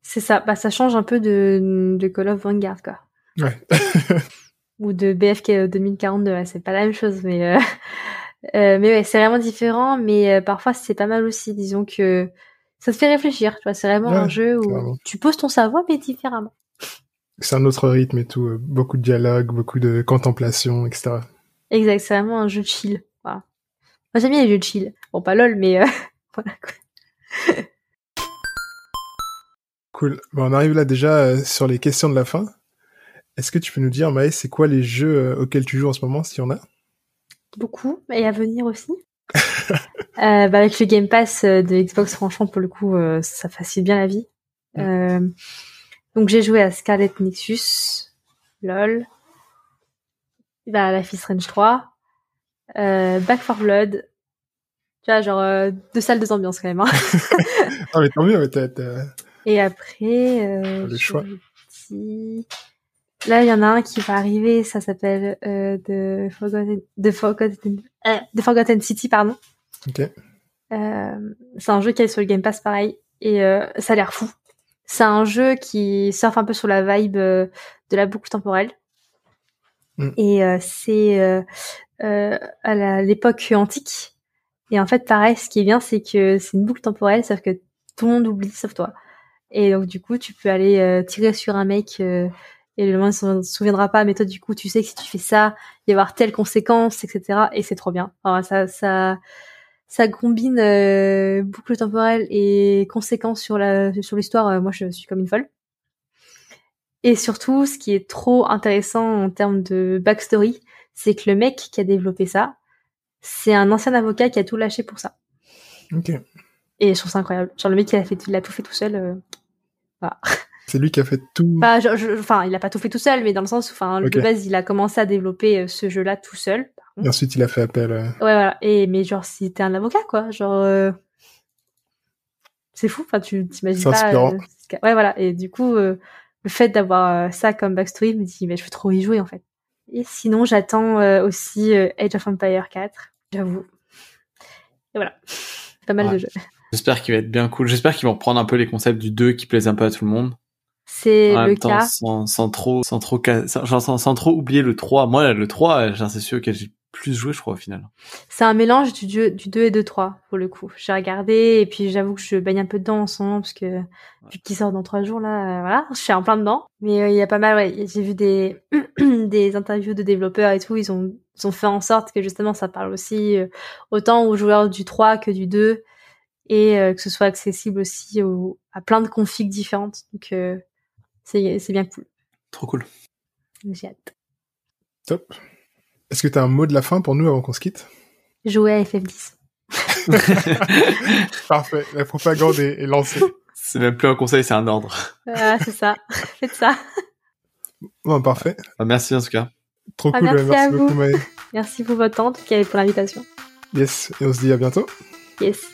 C'est ça, bah ça change un peu de, de Call of Vanguard quoi. Ouais. Ou de BFK 2042, ouais, c'est pas la même chose, mais euh, euh, mais ouais, c'est vraiment différent, mais euh, parfois c'est pas mal aussi. Disons que ça te fait réfléchir, tu vois. C'est vraiment un jeu où tu poses ton cerveau mais différemment. C'est un autre rythme et tout. euh, Beaucoup de dialogue, beaucoup de contemplation, etc. Exact, c'est vraiment un jeu de chill. Voilà. Moi j'aime bien les jeux de chill. Bon pas lol, mais euh, voilà quoi. Cool. Bon, on arrive là déjà euh, sur les questions de la fin. Est-ce que tu peux nous dire, Maë, c'est quoi les jeux euh, auxquels tu joues en ce moment, s'il y en a? Beaucoup et à venir aussi. euh, bah avec le Game Pass de Xbox, franchement, pour le coup, euh, ça facilite bien la vie. Euh, donc j'ai joué à Scarlet Nexus, LOL, bah, la Fist Range 3, euh, Back 4 Blood. Tu vois, genre deux salles, deux ambiances quand même. Hein. ah mais tant mieux, mais t'as- Et après, euh, Le choix. dis- Là, il y en a un qui va arriver, ça s'appelle euh, The Forgotten, The Forgotten, euh, The Forgotten City, pardon. Ok. Euh, c'est un jeu qui est sur le Game Pass, pareil, et euh, ça a l'air fou. C'est un jeu qui surfe un peu sur la vibe de la boucle temporelle. Mm. Et c'est à l'époque antique. Et en fait, pareil, ce qui est bien, c'est que c'est une boucle temporelle, sauf que tout le monde oublie, sauf toi. Et donc, du coup, tu peux aller euh, tirer sur un mec euh, et le il ne se souviendra pas, mais toi, du coup, tu sais que si tu fais ça, il va y avoir telle conséquence, etc. Et c'est trop bien. Enfin, ça, ça, ça combine euh, boucle temporelle et conséquences sur la sur l'histoire. Moi, je suis comme une folle. Et surtout, ce qui est trop intéressant en termes de backstory, c'est que le mec qui a développé ça, c'est un ancien avocat qui a tout lâché pour ça. Ok. Et je trouve ça incroyable. Genre le mec il a fait, il a tout fait tout seul. euh, voilà. C'est lui qui a fait tout. Pas, genre, je- enfin, il a pas tout fait tout seul, mais dans le sens, où, enfin, Ok. de base, il a commencé à développer euh, ce jeu-là tout seul. Et ensuite, il a fait appel. euh, Ouais, voilà. Et mais genre, si t'es un avocat, quoi, genre, euh, c'est fou. Enfin, tu t'imagines C'est pas. euh, ouais, voilà. Et du coup, euh, le fait d'avoir ça comme backstory, me dis, mais je veux trop y jouer en fait. Et sinon, j'attends aussi Age of Empire 4, j'avoue. Et voilà, pas mal Ouais. de jeux. J'espère qu'il va être bien cool. J'espère qu'ils vont reprendre un peu les concepts du 2 qui plaisent un peu à tout le monde. C'est le même temps, cas. sans, sans trop, sans trop, ca- sans, genre, sans, sans trop oublier le 3. Moi, le 3, genre, c'est celui auquel j'ai plus joué, je crois, au final. C'est un mélange du, du 2 et du 3, pour le coup. J'ai regardé, et puis j'avoue que je baigne un peu dedans en ce moment, parce que vu qu'il sort dans trois jours, là, euh, voilà, je suis en plein dedans. Mais euh, il y a pas mal, ouais, j'ai vu des, des interviews de développeurs et tout, ils ont, ils ont fait en sorte que justement ça parle aussi euh, autant aux joueurs du 3 que du 2, et euh, que ce soit accessible aussi au- à plein de configs différentes. Donc euh, c'est c'est bien cool. Trop cool. J'ai hâte. Top. Est-ce que t'as un mot de la fin pour nous avant qu'on se quitte? Jouer à FF10. Parfait. La propagande est, est lancée. c'est même plus un conseil, c'est un ordre. Ah, c'est ça. Faites ça. Bon, parfait. Ah, merci en tout cas. Trop Ah, cool. merci merci à beaucoup, vous. Maë. Merci pour votre temps, en tout cas, et pour l'invitation. Yes. Et on se dit à bientôt. Yes.